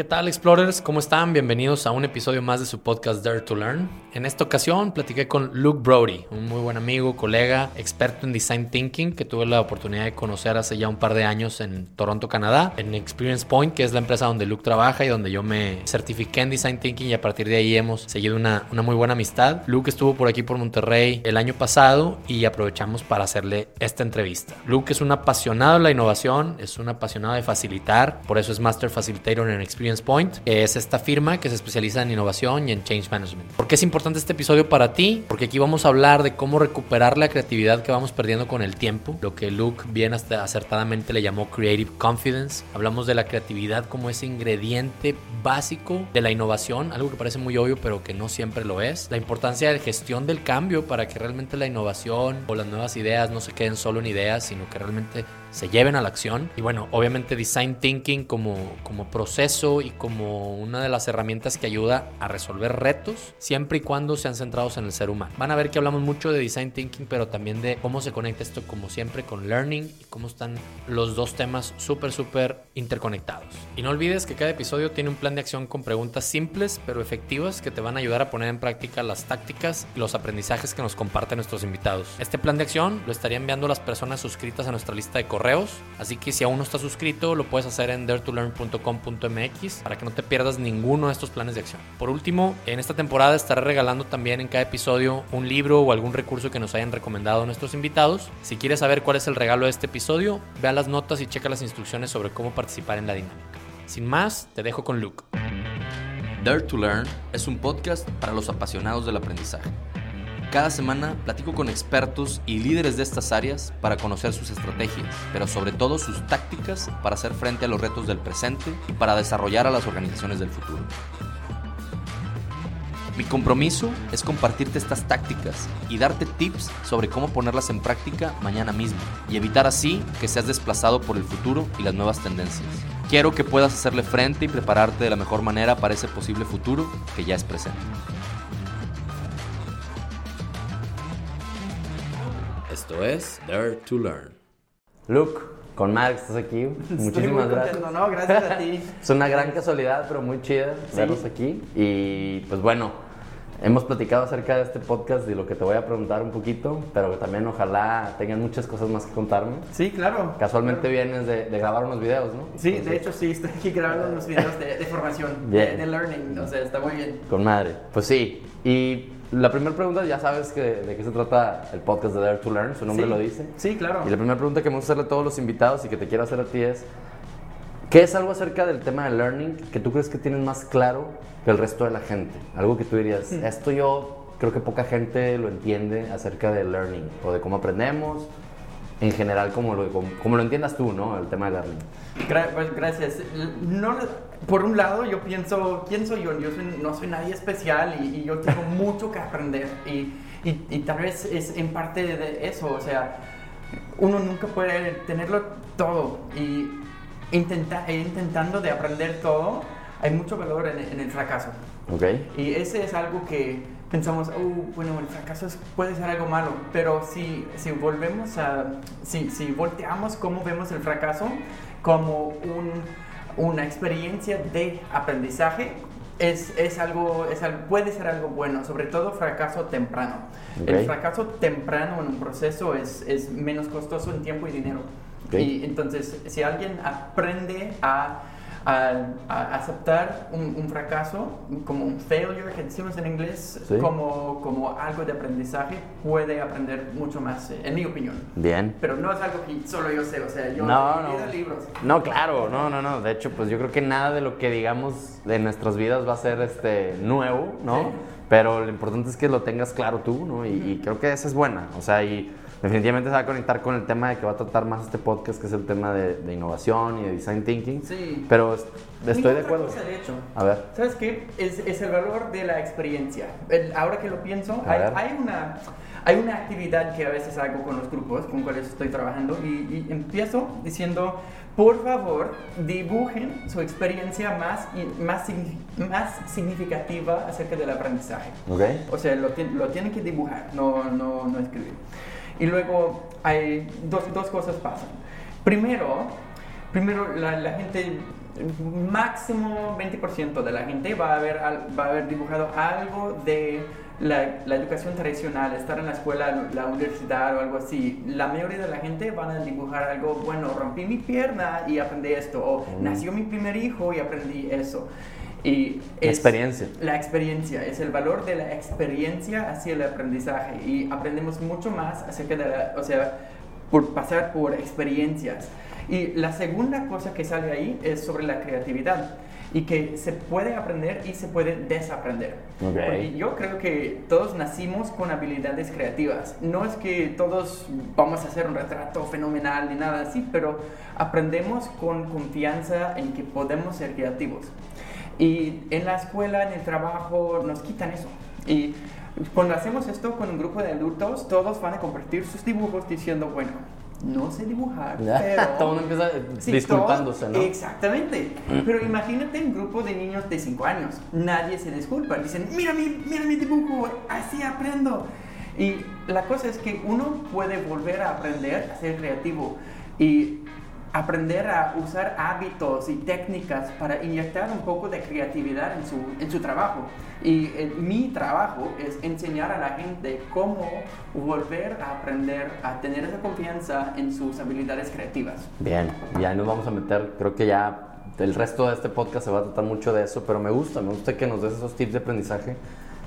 ¿Qué tal, Explorers? ¿Cómo están? Bienvenidos a un episodio más de su podcast Dare to Learn. En esta ocasión platiqué con Luke Brody, un muy buen amigo, colega, experto en Design Thinking, que tuve la oportunidad de conocer hace ya un par de años en Toronto, Canadá, en Experience Point, que es la empresa donde Luke trabaja y donde yo me certifiqué en Design Thinking y a partir de ahí hemos seguido una, una muy buena amistad. Luke estuvo por aquí por Monterrey el año pasado y aprovechamos para hacerle esta entrevista. Luke es un apasionado de la innovación, es un apasionado de facilitar, por eso es Master Facilitator en Experience Point, es esta firma que se especializa en innovación y en change management. ¿Por qué es importante este episodio para ti? Porque aquí vamos a hablar de cómo recuperar la creatividad que vamos perdiendo con el tiempo, lo que Luke bien hasta acertadamente le llamó creative confidence. Hablamos de la creatividad como ese ingrediente básico de la innovación, algo que parece muy obvio pero que no siempre lo es. La importancia de gestión del cambio para que realmente la innovación o las nuevas ideas no se queden solo en ideas, sino que realmente se lleven a la acción. Y bueno, obviamente design thinking como, como proceso y como una de las herramientas que ayuda a resolver retos, siempre y cuando sean centrados en el ser humano. Van a ver que hablamos mucho de design thinking, pero también de cómo se conecta esto como siempre con learning y cómo están los dos temas súper, súper interconectados. Y no olvides que cada episodio tiene un plan de acción con preguntas simples pero efectivas que te van a ayudar a poner en práctica las tácticas y los aprendizajes que nos comparten nuestros invitados. Este plan de acción lo estaría enviando a las personas suscritas a nuestra lista de correos, así que si aún no estás suscrito lo puedes hacer en daretolearn.com.mx para que no te pierdas ninguno de estos planes de acción. Por último, en esta temporada estaré regalando también en cada episodio un libro o algún recurso que nos hayan recomendado nuestros invitados. Si quieres saber cuál es el regalo de este episodio, ve a las notas y checa las instrucciones sobre cómo participar en la dinámica. Sin más, te dejo con Luke. Dare to Learn es un podcast para los apasionados del aprendizaje. Cada semana platico con expertos y líderes de estas áreas para conocer sus estrategias, pero sobre todo sus tácticas para hacer frente a los retos del presente y para desarrollar a las organizaciones del futuro. Mi compromiso es compartirte estas tácticas y darte tips sobre cómo ponerlas en práctica mañana mismo y evitar así que seas desplazado por el futuro y las nuevas tendencias. Quiero que puedas hacerle frente y prepararte de la mejor manera para ese posible futuro que ya es presente. Esto es Dare to Learn. Luke, con madre que estás aquí. Muchísimas gracias. No, gracias a ti. Es una gran casualidad, pero muy chida verlos aquí. Y pues bueno, hemos platicado acerca de este podcast y lo que te voy a preguntar un poquito, pero también ojalá tengan muchas cosas más que contarme. Sí, claro. Casualmente vienes de, de grabar unos videos, ¿no? Sí, de hecho sí, estoy aquí grabando unos videos de, de formación, de, de learning, o sea, está muy bien. Con madre. Pues sí. Y la primera pregunta, ya sabes que, de qué se trata el podcast de Dare to Learn, su nombre Sí. lo dice. Sí, claro. Y la primera pregunta que me gusta hacerle a todos los invitados y que te quiero hacer a ti es, ¿qué es algo acerca del tema de learning que tú crees que tienes más claro que el resto de la gente? Algo que tú dirías, Hmm. esto yo creo que poca gente lo entiende acerca del learning o de cómo aprendemos, en general como lo, como, como lo entiendas tú, ¿no? El tema de learning. Gra- pues, gracias. No, por un lado, yo pienso, ¿quién soy yo? Yo soy- no soy nadie especial y, y yo tengo mucho que aprender. Y, y- y tal vez es en parte de eso, o sea, uno nunca puede tenerlo todo. Y intenta, e intentando de aprender todo, hay mucho valor en, en el fracaso. ¿Ok? Y ese es algo que pensamos, oh, bueno, el fracaso puede ser algo malo, pero si, si volvemos a, si, si volteamos cómo vemos el fracaso como un, una experiencia de aprendizaje, es, es algo, es puede ser algo bueno, sobre todo fracaso temprano. Ok. El fracaso temprano en un proceso es, es menos costoso en tiempo y dinero. Ok. Y entonces, si alguien aprende a, a- a aceptar un, un fracaso como un failure, que decimos en inglés, Sí. como, como algo de aprendizaje, puede aprender mucho más, eh, en mi opinión. Bien. Pero no es algo que solo yo sé, o sea, yo No, he no. libros. No, claro, no, no, no. De hecho, pues yo creo que nada de lo que digamos de nuestras vidas va a ser este nuevo, ¿no? Sí. Pero lo importante es que lo tengas claro tú, ¿no? Y, y creo que esa es buena. O sea, y definitivamente se va a conectar con el tema de que va a tratar más este podcast, que es el tema de, de innovación y de design thinking. Sí. Pero estoy de acuerdo. cosa, de hecho. A ver. ¿Sabes qué? Es, es el valor de la experiencia. El- ahora que lo pienso, hay, hay una, hay una actividad que a veces hago con los grupos con cuales estoy trabajando y, y empiezo diciendo, por favor, dibujen su experiencia más, más, más significativa acerca del aprendizaje. ¿Ok? O sea, lo, lo tienen que dibujar, no, no, no escribir. Y luego hay dos, dos cosas pasan. Primero, primero la, la gente, máximo 20% de la gente va a, haber, va a haber dibujado algo de la, la educación tradicional, estar en la escuela, la universidad o algo así. La mayoría de la gente van a dibujar algo, bueno, rompí mi pierna y aprendí esto, o nació mi primer hijo y aprendí eso. Y es- Experiencia. la experiencia, es el valor de la experiencia hacia el aprendizaje y aprendemos mucho más acerca de la, o sea, por pasar por experiencias. Y la segunda cosa que sale ahí es sobre la creatividad y que se puede aprender y se puede desaprender. Ok. Porque yo creo que todos nacimos con habilidades creativas. No es que todos vamos a hacer un retrato fenomenal ni nada así, pero aprendemos con confianza en que podemos ser creativos. Y en la escuela, en el trabajo, nos quitan eso. Y cuando hacemos esto con un grupo de adultos, todos van a compartir sus dibujos diciendo, bueno, no sé dibujar, pero... Todo mundo empieza Sí, disculpándose, ¿no? Exactamente. Pero imagínate un grupo de niños de 5 años. Nadie se disculpa. Dicen, mira mi, mira mi dibujo, así aprendo. Y la cosa es que uno puede volver a aprender a ser creativo y aprender a usar hábitos y técnicas para inyectar un poco de creatividad en su, en su trabajo. Y eh, mi trabajo es enseñar a la gente cómo volver a aprender a tener esa confianza en sus habilidades creativas. Bien, ya nos vamos a meter, creo que ya el resto de este podcast se va a tratar mucho de eso, pero me gusta, me gusta que nos des esos tips de aprendizaje.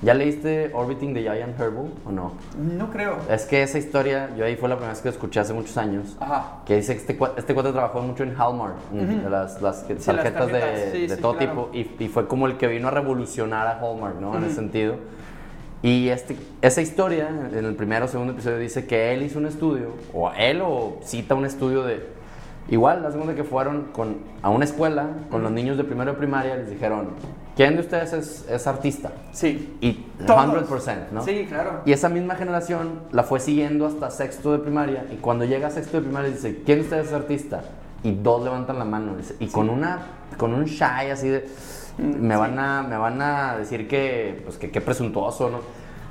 ¿Ya leíste Orbiting the Giant Herbal o no? No creo. Es que esa historia, yo ahí fue la primera vez que la escuché hace muchos años, Ajá. que dice que este, este cuate trabajó mucho en Hallmark, en las, las que- las tarjetas de, tarjetas, sí, de sí, todo claro. tipo, y, y fue como el que vino a revolucionar a Hallmark, ¿no? En ese sentido. Y este, esa historia, en el primero o segundo episodio, dice que él hizo un estudio, o él o cita un estudio de... Igual, la segunda que fueron con, a una escuela con los niños de primero de primaria, les dijeron, ¿quién de ustedes es, es artista? Sí. Y Todos. 100%, ¿no? Sí, claro. Y esa misma generación la fue siguiendo hasta sexto de primaria. Y cuando llega a sexto de primaria dice, ¿quién de ustedes es artista? Y dos levantan la mano. dice, y con una con un shy así de, me, van a, me van a decir que, pues, que qué presuntuoso, ¿no?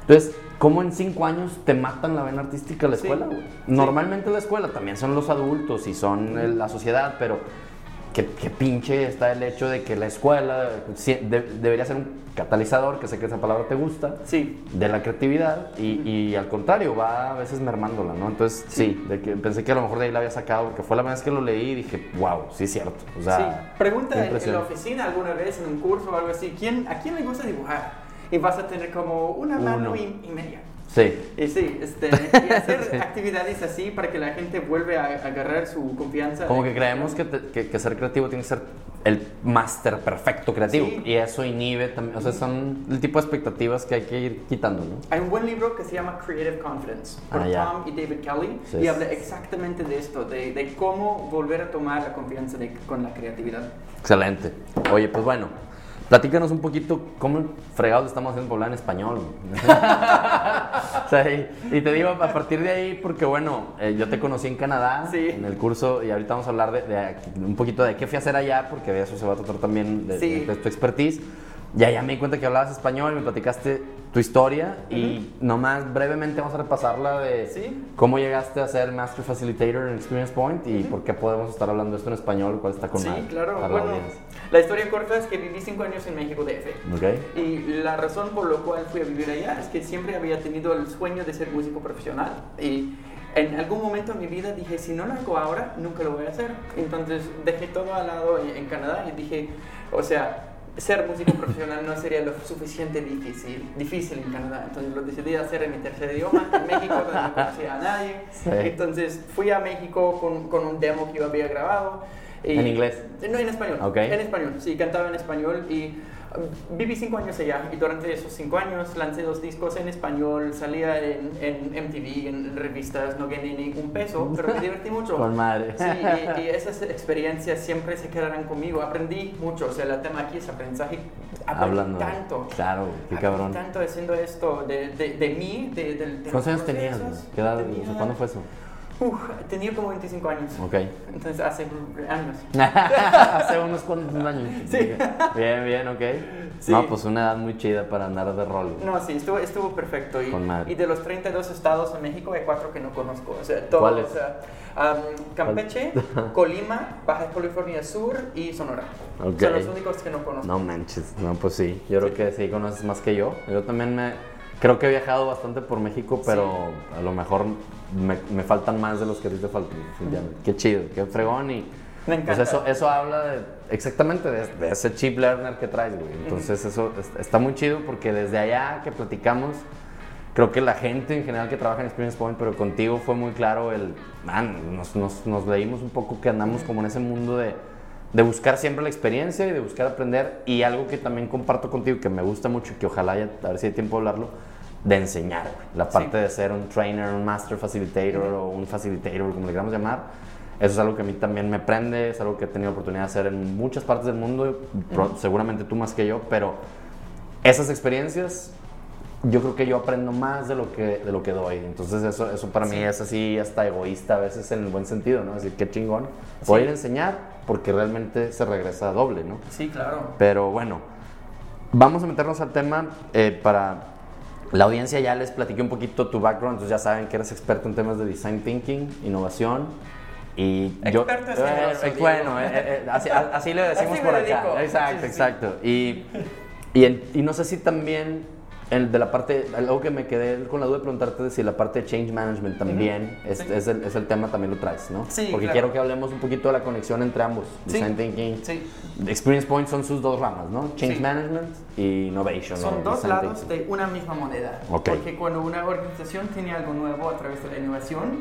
Entonces, ¿cómo en cinco años te matan la vena artística la Sí. escuela? güey? Normalmente la escuela también son los adultos y son la sociedad, pero qué, qué pinche está el hecho de que la escuela sí, de- debería ser un catalizador, que sé que esa palabra te gusta, Sí. de la creatividad y, y al contrario, va a veces mermándola, ¿no? Entonces, sí, de que pensé que a lo mejor de ahí la había sacado, porque fue la primera vez que lo leí y dije, wow, sí es cierto. O sea, sí. Pregunta en, la oficina alguna vez, en un curso o algo así, ¿quién, ¿a quién le gusta dibujar? Y vas a tener como una mano y, y media. Sí, Y sí, este, y hacer Sí. actividades así para que la gente vuelva a, a agarrar su confianza. como que creemos que, te- que- que ser creativo tiene que ser el máster perfecto creativo. Sí. Y eso inhibe también, o sea, son el tipo de expectativas que hay que ir quitando, ¿no? Hay un buen libro que se llama Creative Confidence por Ah, ya. Tom y David Kelly Sí. y habla exactamente de esto, de, de cómo volver a tomar la confianza de- con la creatividad. Excelente. Oye, pues bueno, platícanos un poquito cómo fregados estamos haciendo hablar en español. O sea, y, y te digo, a partir de ahí, porque bueno, eh, yo te conocí en Canadá, Sí. en el curso, y ahorita vamos a hablar de, de un poquito de qué fui a hacer allá, porque de eso se va a tratar también de, Sí. de- de tu expertise. Y allá me di cuenta que hablabas español, me platicaste tu historia, y nomás brevemente vamos a repasarla de Sí. cómo llegaste a ser Master Facilitator en Experience Point y por qué podemos estar hablando de esto en español, cuál está con Sí, madre claro. la Bueno, audiencia. La historia corta es que viví cinco años en México DF. ¿Ok? Y la razón por la cual fui a vivir allá es que siempre había tenido el sueño de ser músico profesional. Y en algún momento en mi vida dije, si no lo hago ahora, nunca lo voy a hacer. Entonces dejé todo al lado en, en Canadá y dije, o sea, ser músico profesional no sería lo suficiente difícil, difícil en Canadá. Entonces lo decidí hacer en mi tercer idioma, en México, donde no conocía a nadie. Sí. Entonces fui a México con, con un demo que yo había grabado. Y- ¿En inglés? No, en español. Ok. En español, sí, cantaba en español y um, viví cinco años allá y durante esos cinco años lancé dos discos en español, salía en, en MTV, en revistas, no gané ni un peso, pero me divertí mucho. Con madre. Sí, y, y esas experiencias siempre se quedarán conmigo. Aprendí mucho, o sea, el tema aquí es aprendizaje. Aprendí Hablando. tanto. Claro, qué Aprendí cabrón. tanto haciendo esto de, de, de mí, de, de, de ¿Cuántos años tenías? ¿Qué edad? Tenía- ¿Cuándo fue eso? Uf, tenía como 25 años. Ok. Entonces, hace años. Hace unos cuantos años. Sí. Bien, bien, ok. Sí. No, pues una edad muy chida para andar de rol. No, sí, estuvo, estuvo perfecto. Y, Con madre. y de los 32 estados en México hay cuatro que no conozco. O sea, todos, ¿Cuáles? o sea, am, Campeche, Colima, Baja California Sur y Sonora. Ok. Son los únicos que no conozco. No manches, no, pues sí. Yo creo que sí conoces más que yo. Yo también me. Creo que he viajado bastante por México, pero a lo mejor me, me faltan más de los que a ti te faltan. Qué chido, qué fregón. Y Me encanta. pues eso, eso habla de, exactamente de, de ese chip learner que traes, güey. Entonces, eso es- está muy chido porque desde allá que platicamos, creo que la gente en general que trabaja en Experience Point, pero contigo fue muy claro el, man, nos, nos, nos leímos un poco que andamos como en ese mundo de, de buscar siempre la experiencia y de buscar aprender. Y algo que también comparto contigo, que me gusta mucho y que ojalá, ya, a ver si hay tiempo de hablarlo, de enseñar. güey. La parte de ser un trainer, un master facilitator o un facilitator, como le queramos llamar. Eso es algo que a mí también me prende, es algo que he tenido oportunidad de hacer en muchas partes del mundo, pro- seguramente tú más que yo, pero esas experiencias yo creo que yo aprendo más de lo que, de lo que doy. Entonces eso, eso para mí es así hasta egoísta a veces en el buen sentido, ¿no? Decir, qué chingón. Voy a ir a enseñar porque realmente se regresa doble, ¿no? Sí, claro. Pero bueno, vamos a meternos al tema eh, para... La audiencia ya les platiqué un poquito tu background, entonces ya saben que eres experto en temas de design thinking, innovación. Y yo, Experto es Eh, generoso, eh, Diego. bueno, eh, eh, así, le decimos Así por acá. dedico. Exacto, Sí, sí, sí. exacto. Y, y, en- y no sé si también el de la parte, algo que me quedé con la duda de preguntarte de si la parte de change management también es, Sí. es el, es el tema, también lo traes, ¿no? Sí, Porque claro. quiero que hablemos un poquito de la conexión entre ambos, Sí. design thinking. Sí. Experience Point son sus dos ramas, ¿no? Change Sí. management y innovation. Son dos design lados thinking. de una misma moneda. Ok. Porque cuando una organización tiene algo nuevo a través de la innovación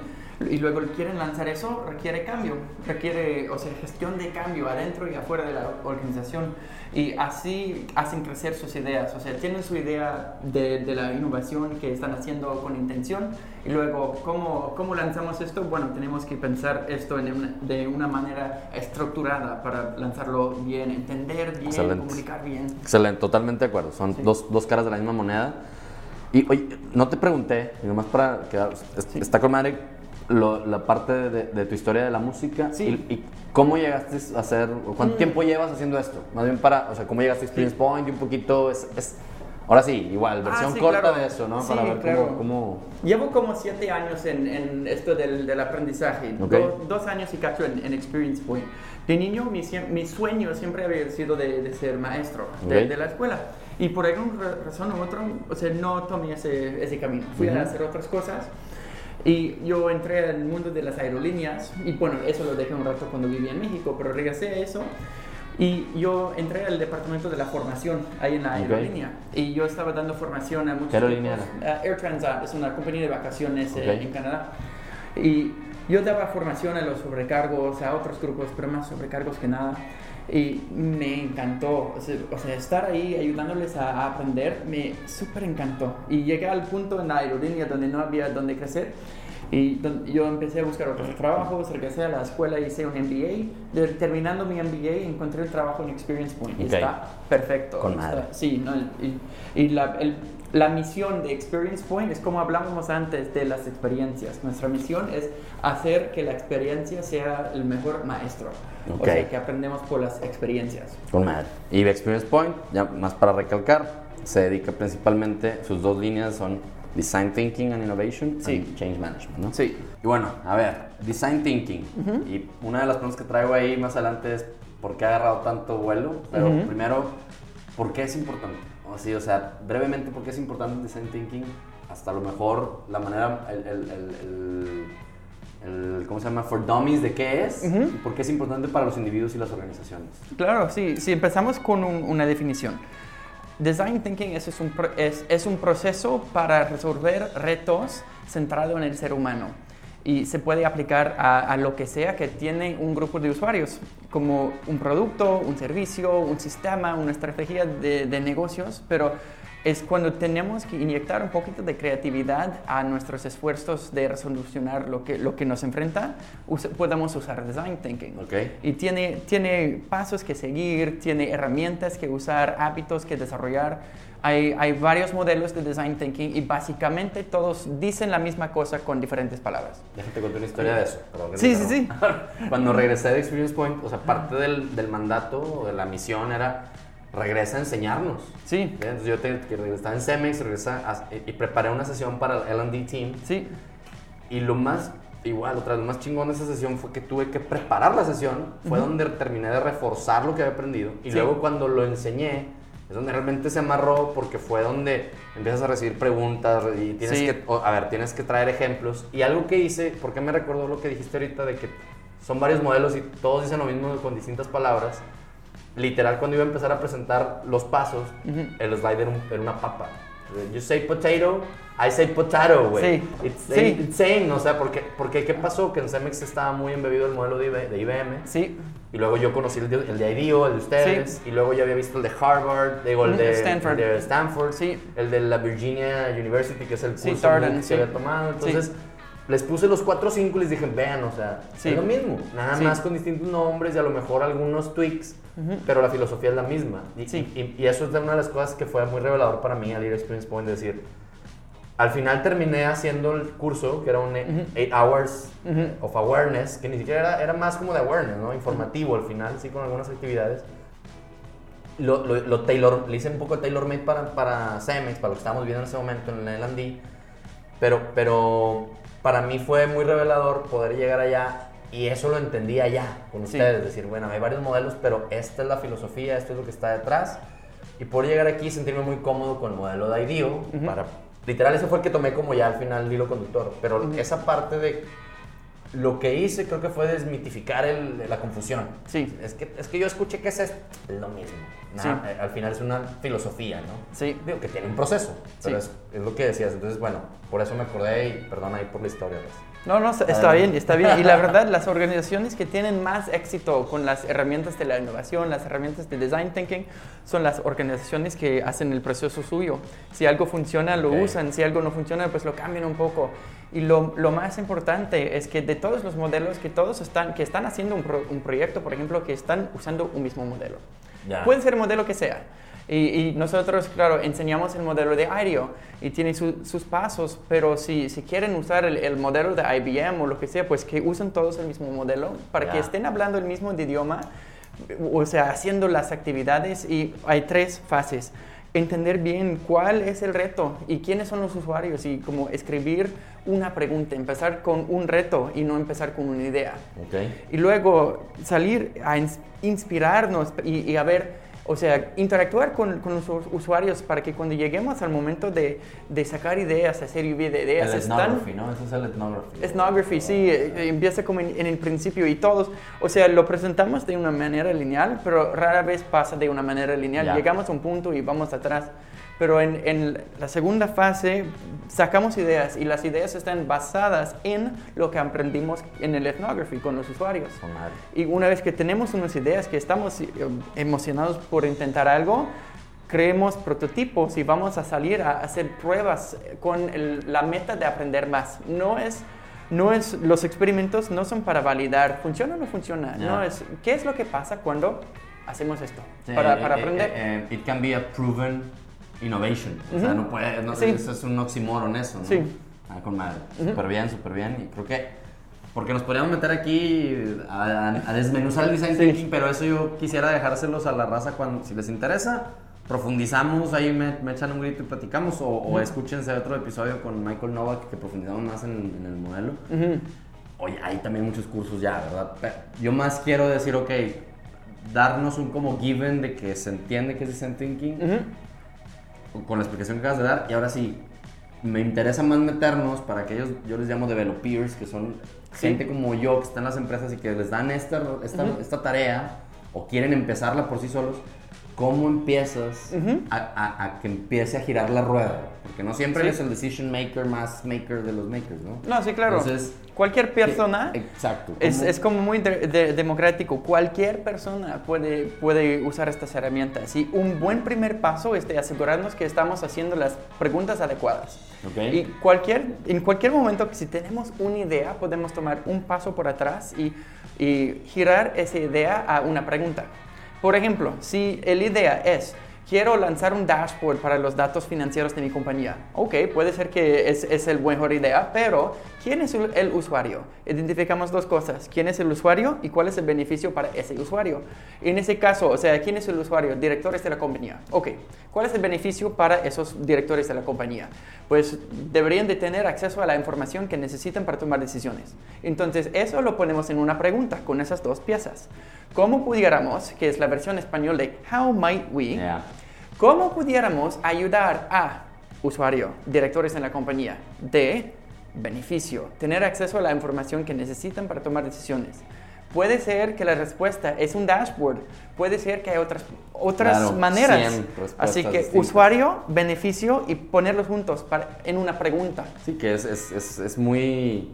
y luego quieren lanzar eso, requiere cambio, requiere, o sea, gestión de cambio adentro y afuera de la organización. Y así hacen crecer sus ideas, o sea, tienen su idea de, de la innovación que están haciendo con intención y luego, ¿cómo, ¿cómo lanzamos esto? Bueno, tenemos que pensar esto en una- de una manera estructurada para lanzarlo bien, entender bien, Excelente. comunicar bien. Excelente, totalmente de acuerdo. Son dos, dos caras de la misma moneda. Y oye, no te pregunté, nomás para quedar, es- está con madre lo- la parte de, de tu historia de la música. Sí. Y, y cómo llegaste a hacer, cuánto Mm. tiempo llevas haciendo esto. Más bien para, o sea, cómo llegaste a Experience Point y un poquito, es, es- ahora sí, igual, versión Ah, sí, corta claro. de eso, ¿no? Sí, para ver claro. cómo, cómo... Llevo como siete años en, en esto del, del aprendizaje, Ok. Do- dos años y cacho en, en Experience Point. De niño mi, mi sueño siempre había sido de, de ser maestro de, Ok. de la escuela. Y por alguna ra- razón u otra, o sea, no tomé ese, ese camino. Fui Ujú. a hacer otras cosas. Y yo entré al mundo de las aerolíneas. Y bueno, eso lo dejé un rato cuando vivía en México, pero regresé a eso. Y yo entré al departamento de la formación ahí en la aerolínea. Y yo estaba dando formación a muchos. ¿Qué aerolínea. Uh, Air Transat es una compañía de vacaciones eh, Ok. en Canadá. Y yo daba formación a los sobrecargos, a otros grupos, pero más sobrecargos que nada. Y me encantó, o sea, estar ahí ayudándoles a, a aprender, me súper encantó. Y llegué al punto en la aerolínea donde no había donde crecer. Y yo empecé a buscar otros trabajos, regresé a la escuela, hice un MBA. Terminando mi MBA, encontré el trabajo en Experience Point. Y Ok. está perfecto. Con Está- madre. Sí, no, y, y la, el- la misión de Experience Point es como hablábamos antes de las experiencias. Nuestra misión es hacer que la experiencia sea el mejor maestro. Ok. O sea, que aprendemos por las experiencias. Con madre. Y Experience Point, ya más para recalcar, se dedica principalmente, sus dos líneas son Design Thinking and Innovation Sí. y Change Management, ¿no? Sí. Y bueno, a ver, Design Thinking. Y una de las preguntas que traigo ahí más adelante es por qué ha agarrado tanto vuelo. Pero primero, ¿por qué es importante? O, así, o sea, brevemente, ¿por qué es importante el Design Thinking? Hasta a lo mejor la manera, el, el, el- el- ¿cómo se llama? For Dummies de qué es. Ujú. y ¿Por qué es importante para los individuos y las organizaciones? Claro, sí. Si empezamos con un- una definición. Design Thinking es, es un, es, es un proceso para resolver retos centrado en el ser humano y se puede aplicar a, a lo que sea que tiene un grupo de usuarios, como un producto, un servicio, un sistema, una estrategia de, de negocios, pero es cuando tenemos que inyectar un poquito de creatividad a nuestros esfuerzos de resolucionar lo que, lo que nos enfrenta, us- podemos usar design thinking. Ok. Y tiene, tiene pasos que seguir, tiene herramientas que usar, hábitos que desarrollar. Hay, hay varios modelos de design thinking y básicamente todos dicen la misma cosa con diferentes palabras. Déjate contar una historia de eso. perdón Sí, sí, interrumpa. Cuando regresé de Experience Point, o sea, parte del, del mandato, de la misión era regresa a enseñarnos. Sí, Entonces yo te, que regresaba en Cemex, regresa a- y preparé una sesión para el L&D team sí, y lo más, igual, otra vez, lo más chingón de esa sesión fue que tuve que preparar la sesión, fue donde terminé de reforzar lo que había aprendido y Sí. luego cuando lo enseñé es donde realmente se amarró porque fue donde empiezas a recibir preguntas y tienes Sí. que, a ver, tienes que traer ejemplos y algo que hice, porque me recordó lo que dijiste ahorita de que son varios modelos y todos dicen lo mismo con distintas palabras. Literal, cuando iba a empezar a presentar los pasos, el slide era, un- era una papa. You say potato, I say potato, güey. Sí. It's, Sí. it's same, o sea, porque, porque ¿qué pasó? Que en Cemex estaba muy embebido el modelo de, IB de IBM. sí, Y luego yo conocí el de, el de IDEO, el de ustedes. Y luego ya había visto el de Harvard, digo, el de Stanford. el de Stanford. Sí. El de la Virginia University, que es el Sí, curso Darden, MOOC que sí. había tomado. Sí. Entonces, les puse los cuatro o cinco y les dije, vean, o sea, Sí. es lo mismo. Nada Sí. más con distintos nombres y a lo mejor algunos tweaks, pero la filosofía es la misma. Y, Sí. y- y eso es una de las cosas que fue muy revelador para mí al ir a Experience Point, decir, al final terminé haciendo el curso, que era un 8 hours of awareness, que ni siquiera era, era más como de awareness, ¿no? Informativo al final, sí, con algunas actividades. Lo, lo, lo tailor, le hice un poco tailor made para, para Cemex, para lo que estábamos viendo en ese momento en el L&D, pero, pero para mí fue muy revelador poder llegar allá y eso lo entendí allá con Sí. ustedes, decir, bueno, hay varios modelos, pero esta es la filosofía, esto es lo que está detrás. Y poder llegar aquí sentirme muy cómodo con el modelo de IDEO, para, literal, ese fue el que tomé como ya al final el hilo conductor, pero esa parte de lo que hice creo que fue desmitificar el- la confusión. Sí. Es que, es que yo escuché que es lo mismo. Nada, eh, Al final es una filosofía, ¿no? sí. Digo que tiene un proceso, pero Sí. es, es lo que decías. Entonces, bueno, por eso me acordé y perdón ahí por la historia. No, no, está bien, está bien. Y la verdad, las organizaciones que tienen más éxito con las herramientas de la innovación, las herramientas de design thinking, son las organizaciones que hacen el proceso suyo. Si algo funciona, lo usan. Si algo no funciona, pues lo cambian un poco. Y lo, lo más importante es que de todos los modelos que todos están, que están haciendo un, pro- un proyecto, por ejemplo, que están usando un mismo modelo. Ya. Puede ser el modelo que sea. Y, y nosotros, claro, enseñamos el modelo de IDEO y tiene su- sus pasos, pero si, si quieren usar el, el modelo de IBM o lo que sea, pues que usen todos el mismo modelo para Ya. que estén hablando el mismo idioma, o sea, haciendo las actividades. Y hay tres fases. Entender bien cuál es el reto y quiénes son los usuarios y como escribir una pregunta, empezar con un reto y no empezar con una idea. Y luego salir a ins- inspirarnos y, y a ver, o sea, interactuar con, con los us- usuarios para que cuando lleguemos al momento de, de sacar ideas, hacer lluvia de ideas, El están... ethnography, ¿no? Eso es el ethnography. Ethnography, sí, eh, empieza como en, en el principio y todos, o sea, lo presentamos de una manera lineal, pero rara vez pasa de una manera lineal. Ya. Llegamos a un punto y vamos atrás. Pero en, en la segunda fase sacamos ideas y las ideas están basadas en lo que aprendimos en el ethnography con los usuarios. Madre. Y una vez que tenemos unas ideas, que estamos eh, emocionados por intentar algo, creemos prototipos y vamos a salir a hacer pruebas con el- la meta de aprender más. No es, no es, los experimentos no son para validar, funciona o no funciona. No es, ¿qué es lo que pasa cuando hacemos esto? Para, eh, para eh, aprender. it can be a proven innovation. O sea, Ujú. no puede, no, Sí. eso es un oxímoron eso, ¿no? Sí. Ah, con madre. Súper bien, súper bien. Y creo que, porque nos podríamos meter aquí a, a- a desmenuzar el design Sí. thinking, pero eso yo quisiera dejárselos a la raza cuando, si les interesa, profundizamos, ahí me, me echan un grito y platicamos, o, o escúchense otro episodio con Michael Novak que profundizamos más en, en el modelo. Oye, hay también muchos cursos ya, ¿verdad? Pe- Yo más quiero decir, ok, darnos un como given de que se entiende que es design thinking. Con la explicación que acabas de dar. Y ahora sí, me interesa más meternos para aquellos, yo les llamo developers, que son Sí. gente como yo que están en las empresas y que les dan esta, esta, esta tarea o quieren empezarla por sí solos. ¿Cómo empiezas a- a que empiece a girar la rueda? Porque no siempre Sí. eres el decision maker más maker de los makers, ¿no? No, sí, claro. Entonces, Cualquier persona Exacto. es, ¿cómo- es como muy de- de- democrático. Cualquier persona puede, puede usar estas herramientas. Y un buen primer paso es de asegurarnos que estamos haciendo las preguntas adecuadas. Y cualquier, en cualquier momento que si tenemos una idea, podemos tomar un paso por atrás y, y girar esa idea a una pregunta. Por ejemplo, si la idea es, quiero lanzar un dashboard para los datos financieros de mi compañía. Ok, puede ser que es, es la mejor idea, pero ¿quién es el, el usuario? Identificamos dos cosas. ¿Quién es el usuario y cuál es el beneficio para ese usuario? En ese caso, o sea, ¿quién es el usuario? Directores de la compañía. Ok, ¿cuál es el beneficio para esos directores de la compañía? Pues deberían de tener acceso a la información que necesitan para tomar decisiones. Entonces, eso lo ponemos en una pregunta con esas dos piezas. ¿Cómo pudiéramos, que es la versión español de How might we, Yeah. ¿Cómo pudiéramos ayudar a usuario, directores en la compañía, de beneficio, tener acceso a la información que necesitan para tomar decisiones? Puede ser que la respuesta es un dashboard, puede ser que hay otras, otras Claro, maneras. 100 respuestas Así que distintas. usuario, beneficio y ponerlos juntos para, en una pregunta. Sí, que es, es, es, es muy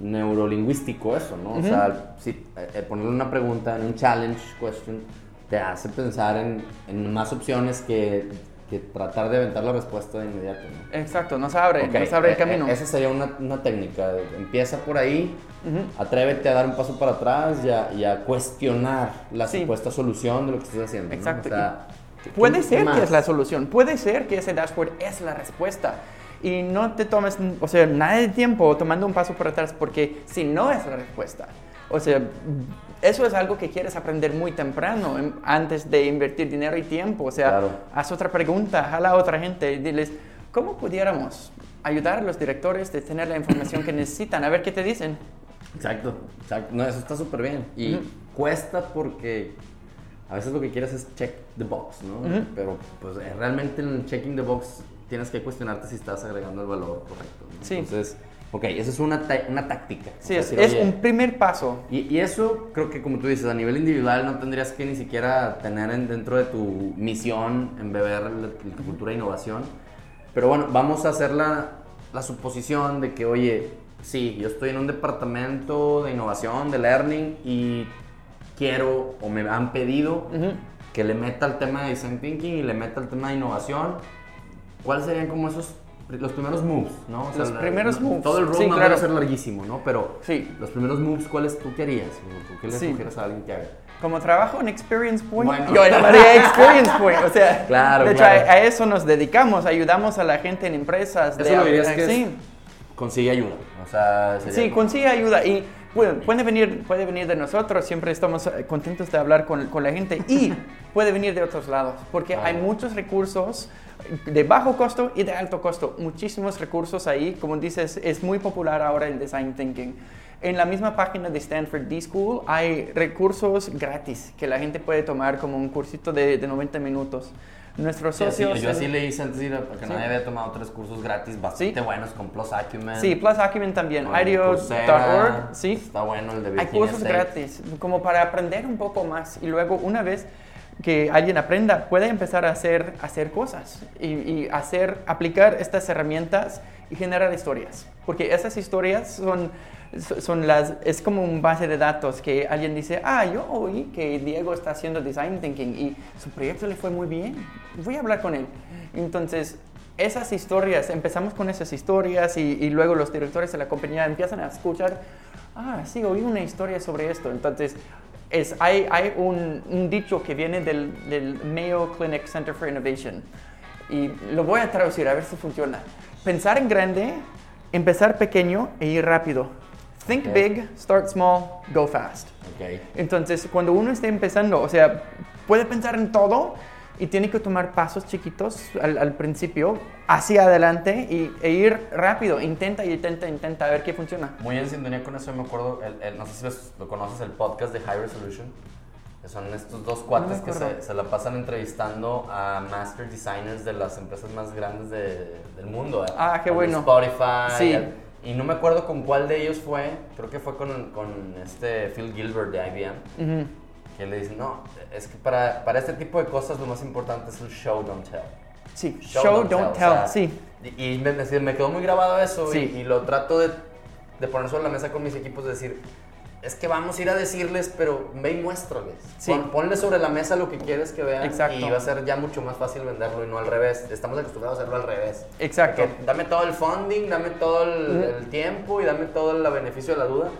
neurolingüístico eso, ¿no? O sea, sí, eh, eh, ponerle una pregunta en un challenge question te hace pensar en, en más opciones que, que tratar de aventar la respuesta de inmediato, ¿no? Exacto, nos abre, Ok, nos abre el eh, camino. eh, esa sería una, una técnica. Empieza por ahí, atrévete a dar un paso para atrás y a, y a cuestionar la Sí. supuesta solución de lo que estás haciendo. ¿no? Exacto. O sea, ¿qué- Puede ser más? que es la solución, puede ser que ese dashboard es la respuesta. Y no te tomes, o sea, nada de tiempo tomando un paso por atrás, porque si no es la respuesta, o sea, eso es algo que quieres aprender muy temprano, em- antes de invertir dinero y tiempo. O sea, Claro. haz otra pregunta, jala a otra gente y diles, ¿cómo pudiéramos ayudar a los directores de tener la información que necesitan? A ver qué te dicen. Exacto, exacto. No, eso está súper bien. Y Ujú. cuesta porque a veces lo que quieres es check the box, ¿no? Ujú. Pero pues eh, realmente en checking the box tienes que cuestionarte si estás agregando el valor correcto. ¿no? Sí. Entonces, ok, esa es una, una táctica. O Sí, sea, es, decir, es oye, un primer paso. y, y eso creo que como tú dices, a nivel individual no tendrías que ni siquiera tener en- dentro de tu misión embeber la, la cultura de innovación. Pero bueno, vamos a hacer la, la suposición de que, oye, sí, yo estoy en un departamento de innovación, de learning, y quiero o me han pedido Ujú. que le meta el tema de design thinking y le meta el tema de innovación. ¿Cuáles serían como esos los primeros moves, no? O Los la- primeros moves. Todo el Sí, roadmap claro. debe ser larguísimo, ¿no? Pero Sí. los primeros moves, ¿cuáles tú querías? ¿Qué le Sí. sugieres a alguien que haga? Como trabajo en Experience Point, Bueno. yo llamaría Experience Point. O sea, Claro, de hecho, claro. a, a eso nos dedicamos, ayudamos a la gente en empresas. Eso lo dirías a- que es- sí, Consigue ayuda. O sea, sería- sí, consigue ayuda y puede, puede, venir, puede venir de nosotros, siempre estamos eh, contentos de hablar con, con la gente y puede venir de otros lados, porque Claro. hay muchos recursos de bajo costo y de alto costo, muchísimos recursos ahí, como dices, es muy popular ahora el design thinking. En la misma página de Stanford D-School hay recursos gratis que la gente puede tomar como un cursito de, de 90 minutos. Nuestros Sí, así- socios... yo así le hice antes de ir porque Sí. nadie había tomado tres cursos gratis bastante Sí. buenos con Plus Acumen. Sí, Plus Acumen también, Coursera. sí. Está bueno el de Hay Virginia cursos State. gratis, como para aprender un poco más. Y luego, una vez que alguien aprenda, puede empezar a hacer, hacer cosas y, y hacer, aplicar estas herramientas y generar historias. Porque esas historias son, son las, es como un base de datos que alguien dice, ah, yo oí que Diego está haciendo design thinking y su proyecto le fue muy bien. Voy a hablar con él. Entonces, esas historias, empezamos con esas historias y, y luego los directores de la compañía empiezan a escuchar, ah, sí, oí una historia sobre esto. Entonces, es, hay, hay un, un dicho que viene del, del Mayo Clinic Center for Innovation y lo voy a traducir a ver si funciona. Pensar en grande, empezar pequeño e ir rápido. Think big, start small, go fast. Entonces, cuando uno está empezando, o sea, puede pensar en todo y tiene que tomar pasos chiquitos al, al principio, hacia adelante y, e ir rápido. Intenta, intenta, intenta, a ver qué funciona. Muy en sintonía con eso, me acuerdo, el, el- no sé si los- lo conoces, el podcast de High Resolution. que Son estos dos cuates que acuerdo. se, se la pasan entrevistando a master designers de las empresas más grandes de- del mundo. ¿eh? Ah, qué bueno. Spotify. Sí. al- y no me acuerdo con cuál de ellos fue, creo que fue con, con este Phil Gilbert de IBM, Ujú. Que le dice, no, es que para, para este tipo de cosas lo más importante es el show, don't tell. Sí, show, don't, tell, o sea, sí. Y, y me, me- quedó muy grabado eso y- Sí. y, lo trato de, de poner sobre la mesa con mis equipos, de decir, es que vamos a ir a decirles, pero ve y muéstrales. Sí. Pon- ponle sobre la mesa lo que quieres que vean Exacto. y va a ser ya mucho más fácil venderlo y no al revés. Estamos acostumbrados a hacerlo al revés. Exacto. Que dame todo el funding, dame todo el, Ujú. el tiempo y dame todo el beneficio de la duda.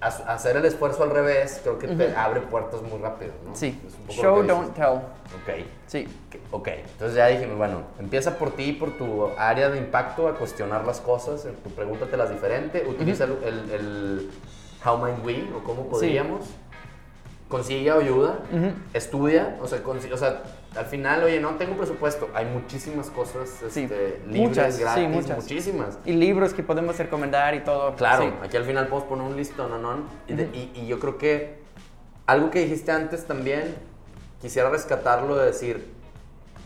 Hacer el esfuerzo al revés creo que te abre puertas muy rápido, ¿no? Sí, Es un poco lo show, don't tell. Ok. Sí, Ok, entonces ya dijimos, bueno, empieza por ti, por tu área de impacto, a cuestionar las cosas, en tu pregúntate las diferente, utiliza el, el- el how might we o cómo podríamos, consigue ayuda, estudia, o sea, o sea, al final, oye, no tengo presupuesto, hay muchísimas cosas Sí, este, libres, muchas, sí, gratis, muchas. muchísimas. y libros que podemos recomendar y todo. Claro, Sí. aquí al final podemos poner un listón, ¿no? ¿no? Y, de- y- y yo creo que algo que dijiste antes también, quisiera rescatarlo de decir,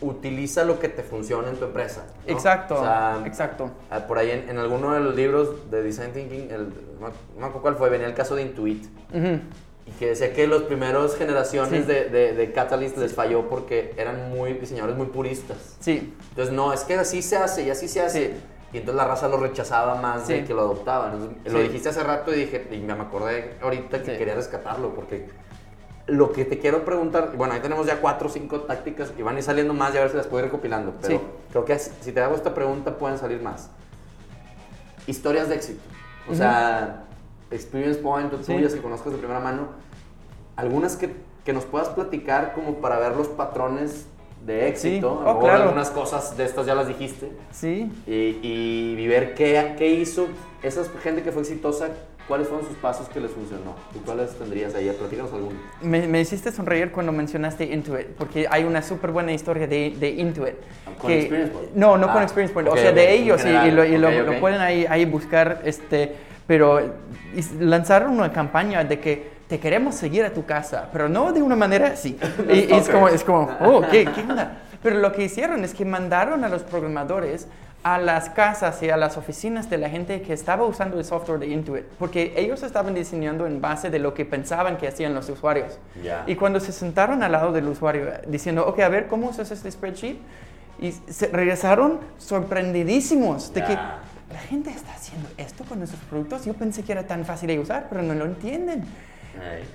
utiliza lo que te funcione en tu empresa. ¿no? Exacto, O sea, exacto. ah, Por ahí en, en alguno de los libros de Design Thinking, el, no me acuerdo cuál fue, venía el caso de Intuit. Ujú. Y que decía que las primeras generaciones Sí. de, de, de Catalyst les falló porque eran muy diseñadores muy puristas. Sí, Entonces, no, es que así se hace y así se hace. Sí. Y entonces la raza lo rechazaba más de Sí. que lo adoptaba. Entonces, Lo Sí. dijiste hace rato y dije, y me acordé ahorita que Sí. quería rescatarlo porque lo que te quiero preguntar, bueno, ahí tenemos ya cuatro o cinco tácticas y van a ir saliendo más y a ver si las puedo ir recopilando. Pero Sí. creo que si si te hago esta pregunta pueden salir más. Historias de éxito. O sea, experience point o Sí. tuyas que conozcas de primera mano. Algunas que, que nos puedas platicar como para ver los patrones de éxito. Oh, lo mejor claro. Algunas cosas de estas ya las dijiste. sí. Y, y, ver qué, qué hizo esa gente que fue exitosa, cuáles fueron sus pasos que les funcionó. ¿Y cuáles tendrías ahí? Platícanos alguno. Me, me hiciste sonreír cuando mencionaste Intuit, porque hay una súper buena historia de, de Intuit. ¿Con Experience Point? No, no con Ah, Experience Point, ok, o sea, ok, de ellos y- y, lo, y lo- ok, lo ok. pueden ahí, ahí buscar, este, pero lanzaron una campaña de que te queremos seguir a tu casa, pero no de una manera así. y, y es como, es como, oh, ¿qué, ¿qué onda? Pero lo que hicieron es que mandaron a los programadores a las casas y a las oficinas de la gente que estaba usando el software de Intuit, porque ellos estaban diseñando en base de lo que pensaban que hacían los usuarios. Ya. Y cuando se sentaron al lado del usuario eh, diciendo, ok, a ver, ¿cómo usas este spreadsheet? Y se regresaron sorprendidísimos de que. La gente está haciendo esto con nuestros productos. Yo pensé que era tan fácil de usar, pero no lo entienden.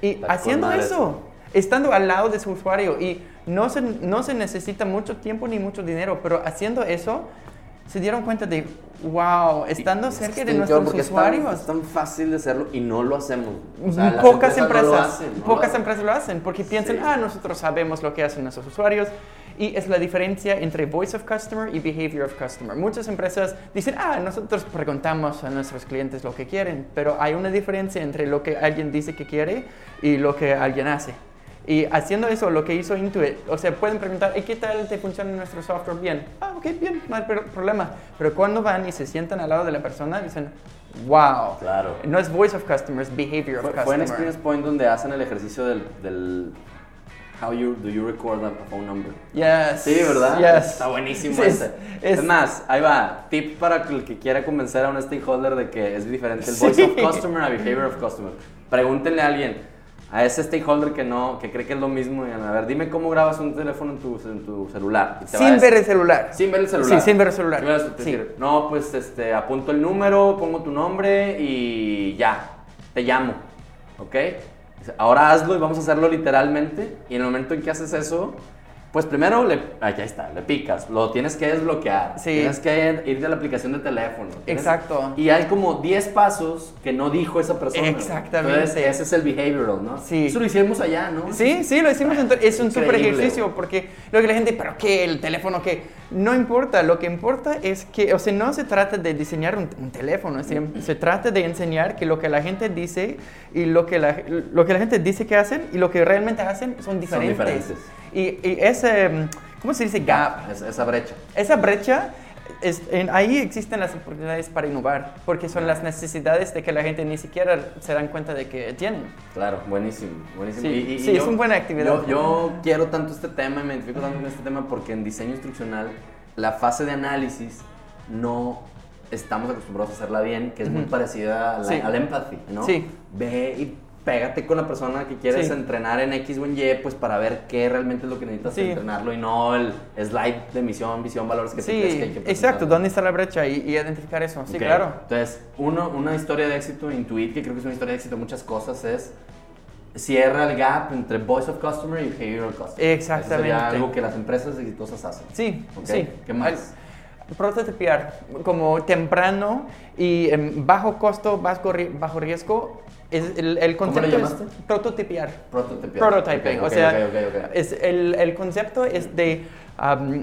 Y haciendo eso, estando al lado de su usuario y no se, no se necesita mucho tiempo ni mucho dinero, pero haciendo eso, se dieron cuenta de, wow, estando cerca de nuestros porque es tan- usuarios. Es tan, fácil de hacerlo y no lo hacemos. O sea, las pocas empresas, no lo hacen, no pocas lo- empresas lo hacen porque piensan, Sí. ah, nosotros sabemos lo que hacen nuestros usuarios. Y es la diferencia entre voice of customer y behavior of customer. Muchas empresas dicen, ah, nosotros preguntamos a nuestros clientes lo que quieren, pero hay una diferencia entre lo que alguien dice que quiere y lo que alguien hace. Y haciendo eso, lo que hizo Intuit, o sea, pueden preguntar, ¿y qué tal te funciona nuestro software bien? Ah, ok, bien, no hay pro- problema. Pero cuando van y se sientan al lado de la persona, dicen, wow. Claro. No es voice of customer, es behavior of Fue, customer. fue en Experience Point donde hacen el ejercicio del, del How you, do you record a phone number? Yes. Sí, ¿verdad? Yes. Está buenísimo Sí, ese. es- Es, más, ahí va. Tip para el que quiera convencer a un stakeholder de que es diferente el Sí. voice of customer a behavior of customer. Pregúntenle a alguien, a ese stakeholder que no, que cree que es lo mismo, y a ver, dime cómo grabas un teléfono en tu, en tu celular. Te Sin ver el celular. Sin ver el celular. Sí, sin ver el celular. Vas a decir, No, pues este, apunto el número, pongo tu nombre y ya, te llamo. ¿Ok? Ahora hazlo y vamos a hacerlo literalmente. Y en el momento en que haces eso, pues primero le. ya está, le picas. Lo tienes que desbloquear. Sí. Tienes que ir de la aplicación de teléfono. tienes- Exacto. Y hay como 10 pasos que no dijo esa persona. Exactamente. Entonces, ese es el behavioral, ¿no? Sí. Eso lo hicimos allá, ¿no? Sí, sí, lo hicimos. en es un súper ejercicio porque lo que la gente, ¿pero qué? ¿El teléfono qué? No importa, lo que importa es que, o sea, no se trata de diseñar un, un teléfono, se, se trata de enseñar que lo que la gente dice y lo que la, lo que la gente dice que hacen y lo que realmente hacen son diferentes. diferentes. Y, y ese, mm, ¿cómo se dice? Gap. Esa, esa brecha. Esa brecha, es- en- ahí existen las oportunidades para innovar, porque son las necesidades de que la gente ni siquiera se dan cuenta de que tienen. Claro, buenísimo, buenísimo. Sí, sí, es una buena actividad. Yo, yo quiero tanto este tema y me identifico tanto con este tema porque en diseño instruccional la fase de análisis no estamos acostumbrados a hacerla bien, que es muy parecida a la- Sí. al empathy, ¿no? Sí. Ve y pégate con la persona que quieres Sí. entrenar en X o en Y, pues para ver qué realmente es lo que necesitas Sí. entrenarlo y no el slide de misión, visión, valores que tú crees que hay Sí, que presentar. exacto, ¿dónde está la brecha? Y, y identificar eso, sí, claro. Entonces, uno, una historia de éxito, Intuit, que creo que es una historia de éxito en muchas cosas, es cierra el gap entre voice of customer y behavioral customer. Exactamente. Eso sería algo que las empresas exitosas hacen. Sí, Ok, sí. ¿qué más? Al- Prototipiar como temprano y en bajo costo, bajo riesgo. Es el, el ¿Cómo concepto le es llamaste? prototipiar. Prototipiar. Prototyping. Ok, o ok, sea, ok, ok, ok. Es el, el concepto es de um,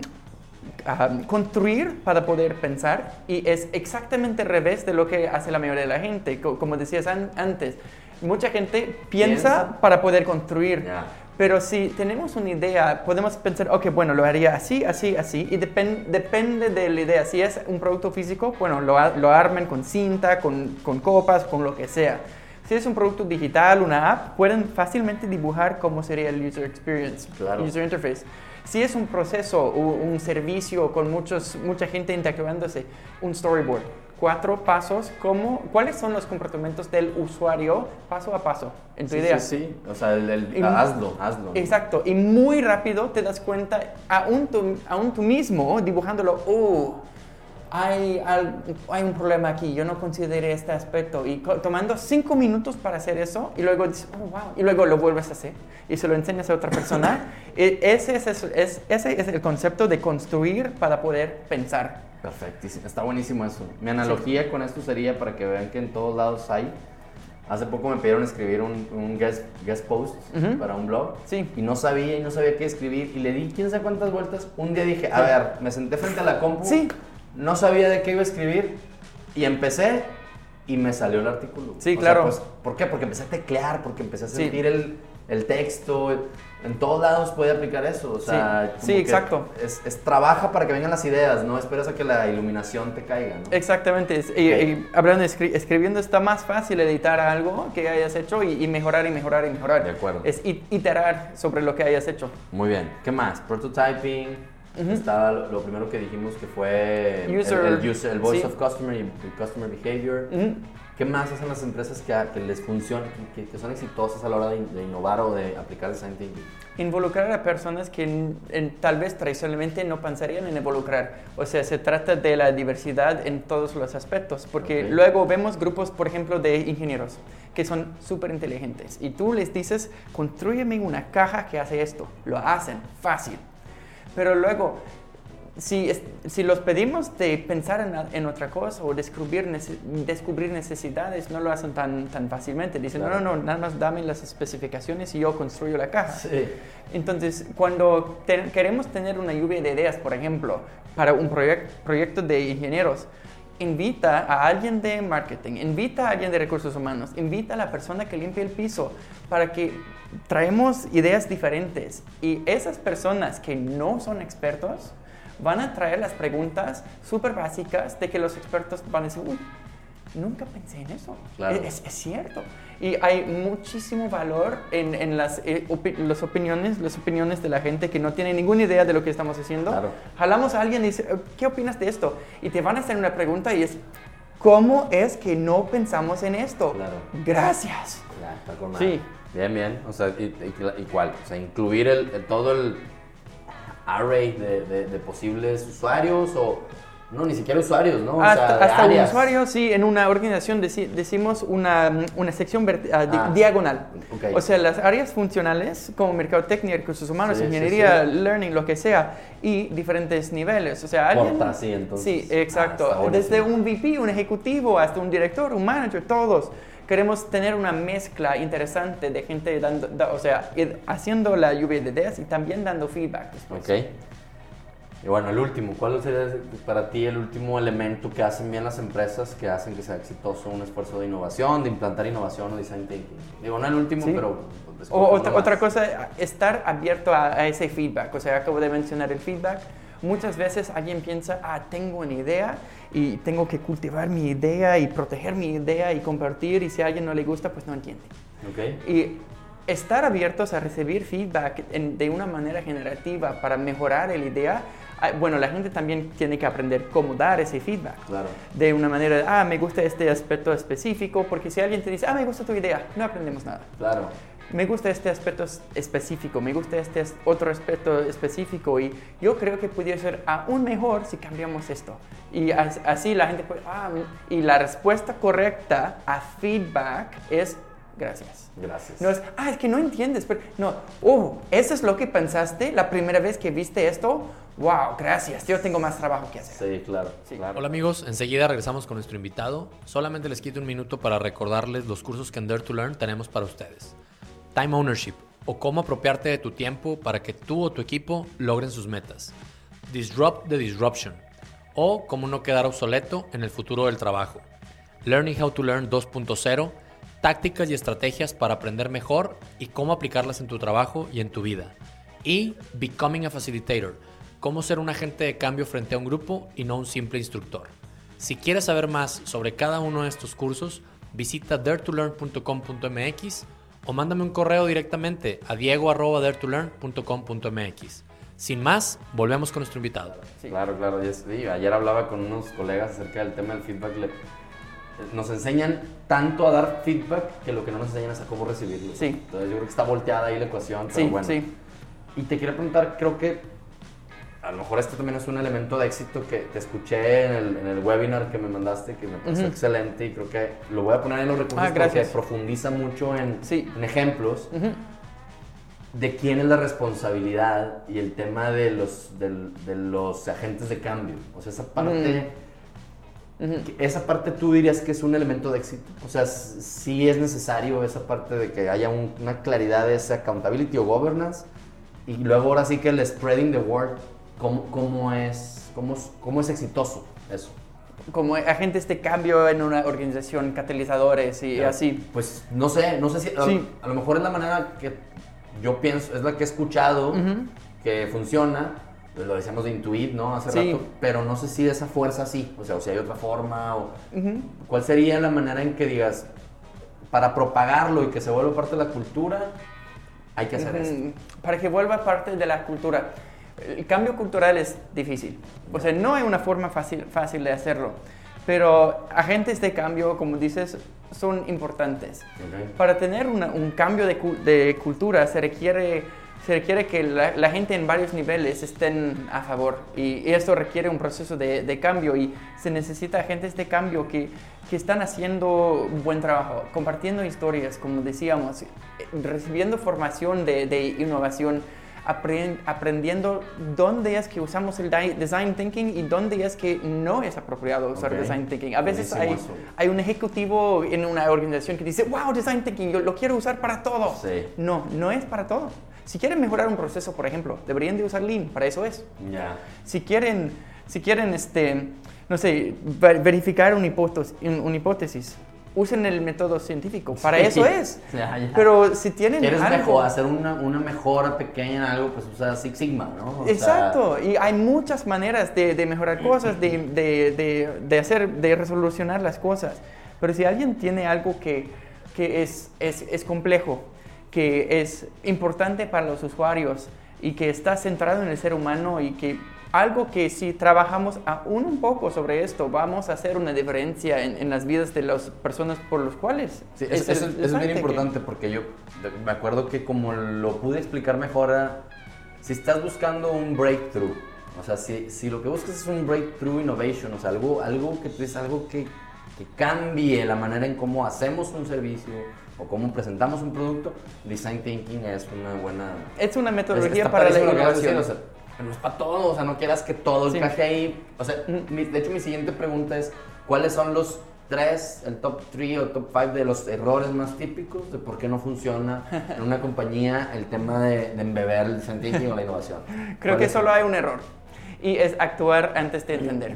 um, construir para poder pensar y es exactamente al revés de lo que hace la mayoría de la gente. Co- Como decías an- antes, mucha gente piensa, Piensa. para poder construir. Ya. Pero si tenemos una idea, podemos pensar, ok, bueno, lo haría así, así, así, y depen- depende de la idea. Si es un producto físico, bueno, lo, lo armen con cinta, con, con copas, con lo que sea. Si es un producto digital, una app, pueden fácilmente dibujar cómo sería el user experience, Claro. user interface. Si es un proceso o un servicio con muchos, mucha gente interactuándose, un storyboard. Cuatro pasos, cómo, ¿cuáles son los comportamientos del usuario paso a paso en tu Sí, idea? sí, sí. O sea, el, el- Y- hazlo, hazlo. Exacto, y muy rápido te das cuenta, aún tú, aún tú mismo dibujándolo, oh, hay, hay un problema aquí, yo no consideré este aspecto. Y tomando cinco minutos para hacer eso, y luego dices, oh, wow, y luego lo vuelves a hacer, y se lo enseñas a otra persona. E- ese, es, es- ese es el concepto de construir para poder pensar. Perfectísimo, está buenísimo eso. Mi analogía con esto sería para que vean que en todos lados hay. Hace poco me pidieron escribir un, un guest, guest post Ujú. para un blog Sí. y no sabía y no sabía qué escribir y le di quién sabe cuántas vueltas. Un día dije, a ver, me senté frente a la compu, Sí. No sabía de qué iba a escribir y empecé y me salió el artículo. Sí, O sea, claro. pues, ¿Por qué? Porque empecé a teclear, porque empecé a Sí. sentir el, el texto. En todos lados puede aplicar eso. O sea, Sí. Sí, exacto. Es, es trabaja para que vengan las ideas, no esperas a que la iluminación te caiga. ¿no? Exactamente. Y, hablando de escri- escribiendo está más fácil editar algo que hayas hecho y, y mejorar y mejorar y mejorar. De acuerdo. Es iterar sobre lo que hayas hecho. Muy bien. ¿Qué más? Prototyping. Ujú. Estaba lo lo primero que dijimos que fue el- User, el, user- el voice sí. of customer y el customer behavior. Ujú. ¿Qué más hacen las empresas que, que les funcionan, que, que son exitosas a la hora de, de innovar o de aplicar design thinking? Involucrar a personas que en- tal vez tradicionalmente no pensarían en involucrar. O sea, se trata de la diversidad en todos los aspectos. Porque Ok. luego vemos grupos, por ejemplo, de ingenieros que son súper inteligentes. Y tú les dices, construyeme una caja que hace esto. Lo hacen, fácil. Pero luego, si, si los pedimos de pensar en, en otra cosa o descubrir, nece- descubrir necesidades, no lo hacen tan, tan fácilmente. Dicen, Claro. no, no, no, nada más dame las especificaciones y yo construyo la caja. Sí. Entonces, cuando te- queremos tener una lluvia de ideas, por ejemplo, para un proyec- proyecto de ingenieros, invita a alguien de marketing, invita a alguien de recursos humanos, invita a la persona que limpia el piso para que traemos ideas diferentes. Y esas personas que no son expertos van a traer las preguntas súper básicas de que los expertos van a decir, uy, nunca pensé en eso. Claro. Es, es cierto. Y hay muchísimo valor en, en las, eh, opi- las opiniones, las opiniones de la gente que no tiene ninguna idea de lo que estamos haciendo. Claro. Jalamos a alguien y dice, "Eh, ¿qué opinas de esto? Y te van a hacer una pregunta y es, ¿cómo es que no pensamos en esto? Claro. Gracias. Ya, está con Sí. Bien, bien. O sea, cuál? O sea, incluir el, el- todo el array de, de- de posibles usuarios o... No, ni siquiera usuarios, ¿no? O sea, hasta de hasta un áreas. usuario, sí, en una organización deci- decimos una, una sección verti- ah, Ah, diagonal. ok. O sea, las áreas funcionales como mercadotecnia, recursos humanos, Sí, ingeniería, sí. learning, lo que sea, y diferentes niveles. O sea, alguien... Porta, sí, entonces. Sí, Ah, exacto. buenísimo. Desde un VP, un ejecutivo, hasta un director, un manager, todos. Queremos tener una mezcla interesante de gente dando, da- o sea, haciendo la lluvia de ideas y también dando feedback. después. Ok. Y bueno, el último, ¿cuál sería para ti el último elemento que hacen bien las empresas que hacen que sea exitoso un esfuerzo de innovación, de implantar innovación o design thinking? Digo, no el último, Sí. pero... O otra, otra cosa, estar abierto a, a ese feedback. O sea, acabo de mencionar el feedback. Muchas veces alguien piensa, ah, tengo una idea y tengo que cultivar mi idea y proteger mi idea y compartir y si a alguien no le gusta, pues no entiende. Y estar abiertos a recibir feedback en- de una manera generativa para mejorar la idea, ah, bueno, la gente también tiene que aprender cómo dar ese feedback. Claro. De una manera, ah, me gusta este aspecto específico, porque si alguien te dice, ah, me gusta tu idea, no aprendemos nada. Claro. Me gusta este aspecto es- específico, me gusta este es- otro aspecto específico y yo creo que pudiera ser aún mejor si cambiamos esto. Y as- así la gente puede, ah, mm", y la respuesta correcta a feedback es gracias. Gracias. No es, ah, es que no entiendes, pero no, oh, eso es lo que pensaste la primera vez que viste esto, wow, gracias, yo tengo más trabajo que hacer. Sí, claro. Sí. claro. Hola amigos, enseguida regresamos con nuestro invitado. Solamente les quito un minuto para recordarles los cursos que en Dare to Learn tenemos para ustedes. Time Ownership o cómo apropiarte de tu tiempo para que tú o tu equipo logren sus metas. Disrupt the Disruption o cómo no quedar obsoleto en el futuro del trabajo. Learning How to Learn 2.0, tácticas y estrategias para aprender mejor y cómo aplicarlas en tu trabajo y en tu vida. Y Becoming a Facilitator, cómo ser un agente de cambio frente a un grupo y no un simple instructor. Si quieres saber más sobre cada uno de estos cursos, visita daretolearn.com.mx o mándame un correo directamente a diego.daretolearn.com.mx. Sin más, volvemos con nuestro invitado. Sí. Claro, claro. sí, ayer hablaba con unos colegas acerca del tema del feedback. Le- nos enseñan tanto a dar feedback que lo que no nos enseñan es a cómo recibirlo. Sí. Entonces yo creo que está volteada ahí la ecuación. Pero Sí, bueno. sí. Y te quería preguntar, creo que a lo mejor este también es un elemento de éxito que te escuché en el, en el webinar que me mandaste, que me pareció Ujú. excelente y creo que lo voy a poner en los recursos Ah, porque profundiza mucho en, Sí. en ejemplos Ujú. de quién es la responsabilidad y el tema de los, del- de los agentes de cambio. O sea, esa parte... Ujú. que- Esa parte tú dirías que es un elemento de éxito. O sea, sí es necesario esa parte de que haya un- una claridad de esa accountability o governance. Y luego ahora sí que el spreading the word, ¿cómo, cómo es, cómo, cómo es exitoso eso? Como agentes de cambio en una organización, catalizadores y así. Pues no sé, no sé si... a- Sí. A, lo mejor es la manera que yo pienso, es la que he escuchado Ujú. que funciona. pues Lo decíamos de intuit, ¿no? Hace Sí. rato. Pero no sé si esa fuerza sí. O sea, o si hay otra forma o... Ujú. ¿Cuál sería la manera en que digas, para propagarlo y que se vuelva parte de la cultura, hay que hacer esto? Ujú. Para que vuelva parte de la cultura. El cambio cultural es difícil. O sea, no hay una forma fácil, fácil de hacerlo. Pero agentes de cambio, como dices, son importantes. Para tener una- un cambio de, cu- de cultura se requiere, se requiere que la, la gente en varios niveles estén a favor y, esto requiere un proceso de, de cambio y se necesita agentes de cambio que, que están haciendo un buen trabajo, compartiendo historias, como decíamos, eh, recibiendo formación de, de innovación, aprendiendo dónde es que usamos el design thinking y dónde es que no es apropiado usar Ok. design thinking. A veces hay, un ejecutivo en una organización que dice, wow, design thinking, yo lo quiero usar para todo. Sí. No, no es para todo. Si quieren mejorar un proceso, por ejemplo, deberían de usar Lean, para eso es. Si quieren, si quieren este, no sé, ver- verificar una hipótesis, una hipótesis, usen el método científico, para Sí. eso es. Ya, ya. Pero si tienen ¿Quieres algo... mejor, hacer una, una mejora pequeña en algo? Pues usa Six Sigma, ¿no? O sea, Exacto, y hay muchas maneras de, de mejorar cosas, de, de- de- de hacer, de resolucionar las cosas. Pero si alguien tiene algo que, que es, es, es complejo, que es importante para los usuarios y que está centrado en el ser humano y que algo que si trabajamos aún un poco sobre esto, vamos a hacer una diferencia en, en las vidas de las personas por los cuales. Sí, eso- eso es design bien importante porque yo me acuerdo que como lo pude explicar mejor, era, si estás buscando un breakthrough, o sea, si, si lo que buscas es un breakthrough innovation, o sea, algo, algo que es algo que, que cambie la manera en cómo hacemos un servicio o cómo presentamos un producto, design thinking es una buena... Es una es- metodología para la que innovación. o sea, no es para todo, o sea, no quieras que todo Sí. encaje ahí. O sea, Mm. mi- de hecho mi siguiente pregunta es, ¿cuáles son los tres, el top 3 o top 5 de los errores más típicos de por qué no funciona en una compañía el tema de, de embeber el thinking o la innovación? Creo que solo hay un error y es actuar antes de entender.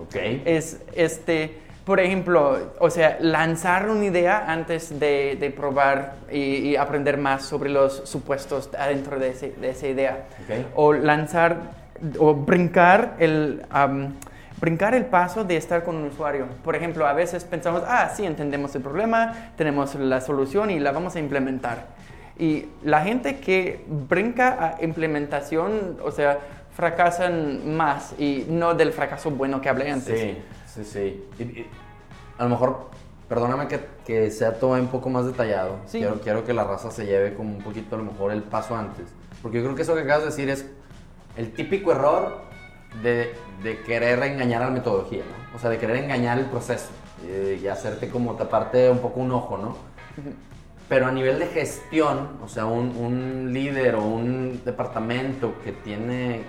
Ok. Es este, por ejemplo, o sea, lanzar una idea antes de, de probar y, y aprender más sobre los supuestos adentro de, ese- de esa idea. Ok. O lanzar o brincar el am, brincar el paso de estar con un usuario. Por ejemplo, a veces pensamos, ah, sí, entendemos el problema, tenemos la solución y la vamos a implementar. Y la gente que brinca a implementación, o sea, fracasan más y no del fracaso bueno que hablé antes. Sí, sí, sí. Y- y a lo mejor, perdóname que, que sea todo un poco más detallado. Sí. Quiero, quiero que la raza se lleve como un poquito a lo mejor el paso antes. Porque yo creo que eso que acabas de decir es el típico error de, de querer engañar a la metodología, ¿no? O sea, de querer engañar el proceso eh, y hacerte como taparte un poco un ojo, ¿no? Pero a nivel de gestión, o sea, un, un líder o un departamento que tiene,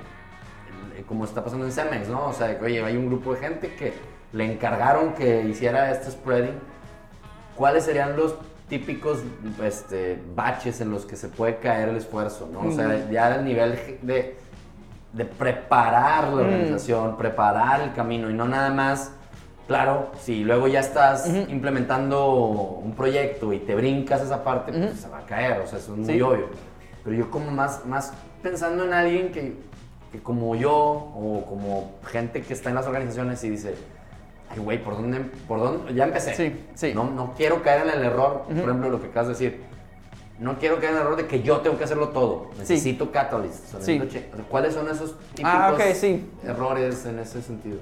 eh, como está pasando en Cemex, ¿no? O sea, que, oye, hay un grupo de gente que le encargaron que hiciera este spreading. ¿Cuáles serían los típicos este, baches en los que se puede caer el esfuerzo, ¿no? O sea, ya al nivel de, de preparar la organización, preparar el camino y no nada más Claro, si luego ya estás implementando un proyecto y te brincas esa parte, pues se va a caer, o sea, eso es muy Sí. obvio. Pero yo como más, más pensando en alguien que, que como yo o como gente que está en las organizaciones y dice, ay güey, ¿por dónde, ¿por dónde? Ya empecé. Sí, sí. No, no quiero caer en el error, por ejemplo, lo que acabas de decir. No quiero caer en el error de que yo tengo que hacerlo todo. Necesito catalyst. o sea, Sí. necesito o sea, ¿Cuáles son esos típicos Ah, ok, sí. errores en ese sentido?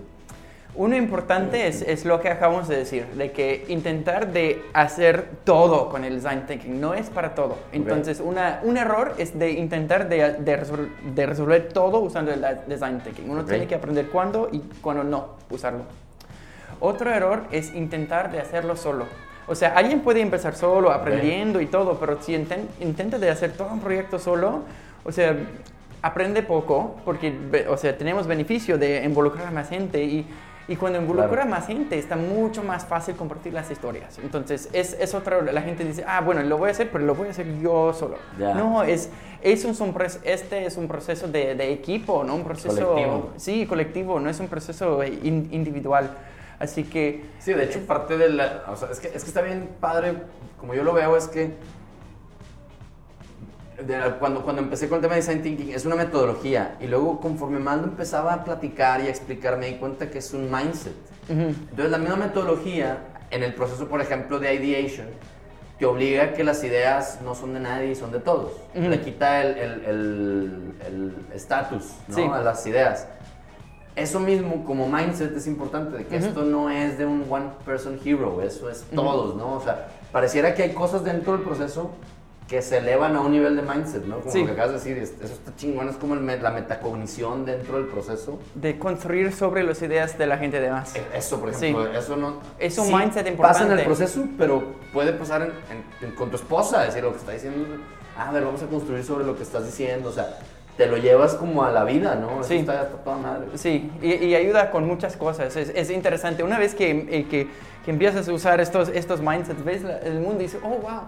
Uno importante es, es lo que acabamos de decir, de que intentar de hacer todo con el design thinking no es para todo. Entonces, una, un error es de intentar de, de resol- de resolver todo usando el design thinking. Uno Ok. tiene que aprender cuándo y cuándo no usarlo. Otro error es intentar de hacerlo solo. O sea, alguien puede empezar solo, aprendiendo y todo, pero si inten- intenta de hacer todo un proyecto solo, o sea, aprende poco, porque, o sea, tenemos beneficio de involucrar a más gente y, y cuando involucra Claro. a más gente está mucho más fácil compartir las historias. Entonces, es, es otra, la gente dice, ah, bueno, lo voy a hacer, pero lo voy a hacer yo solo. Ya. No, es, es un, son este es un proceso de, de equipo, no un proceso... Colectivo. Sí, colectivo, no es un proceso in- individual. Así que... Sí, de hecho, parte de la. O sea, es que, es que está bien padre. Como yo lo veo, es que. La- cuando, cuando empecé con el tema de design thinking, es una metodología. Y luego, conforme más lo empezaba a platicar y a explicar, me di cuenta que es un mindset. Entonces, la misma metodología, en el proceso, por ejemplo, de ideation, te obliga a que las ideas no son de nadie, son de todos. Le quita el estatus el, el, estatus, ¿no? Sí. a las ideas. Eso mismo, como mindset, es importante, de que esto no es de un one person hero, eso es todos, ¿no? O sea, pareciera que hay cosas dentro del proceso que se elevan a un nivel de mindset, ¿no? Como Sí. lo que acabas de decir, es- eso está chingón, es como el la metacognición dentro del proceso. de construir sobre las ideas de la gente de más. Eso, por Sí. ejemplo, eso no... Es un sí mindset Pasa en el importante. proceso, pero puede pasar en- en- en- con tu esposa, decir lo que está diciendo, ah, a ver, vamos a construir sobre lo que estás diciendo, o sea, te lo llevas como a la vida, ¿no? Eso Sí. está, está toda madre. Sí, y, y ayuda con muchas cosas. Es, es interesante. Una vez que, eh, que, que empiezas a usar estos, estos mindsets, ves el mundo y dices, oh, wow,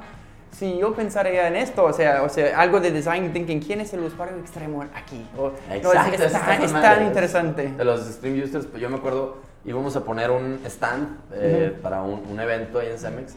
si yo pensaría en esto, o sea, o sea, algo de design thinking, ¿quién es el usuario extremo aquí? O, no, es- Exacto, eso es, está tan- es interesante. De los stream users, pues yo me acuerdo, íbamos a poner un stand eh, para un, un evento ahí en Cemex.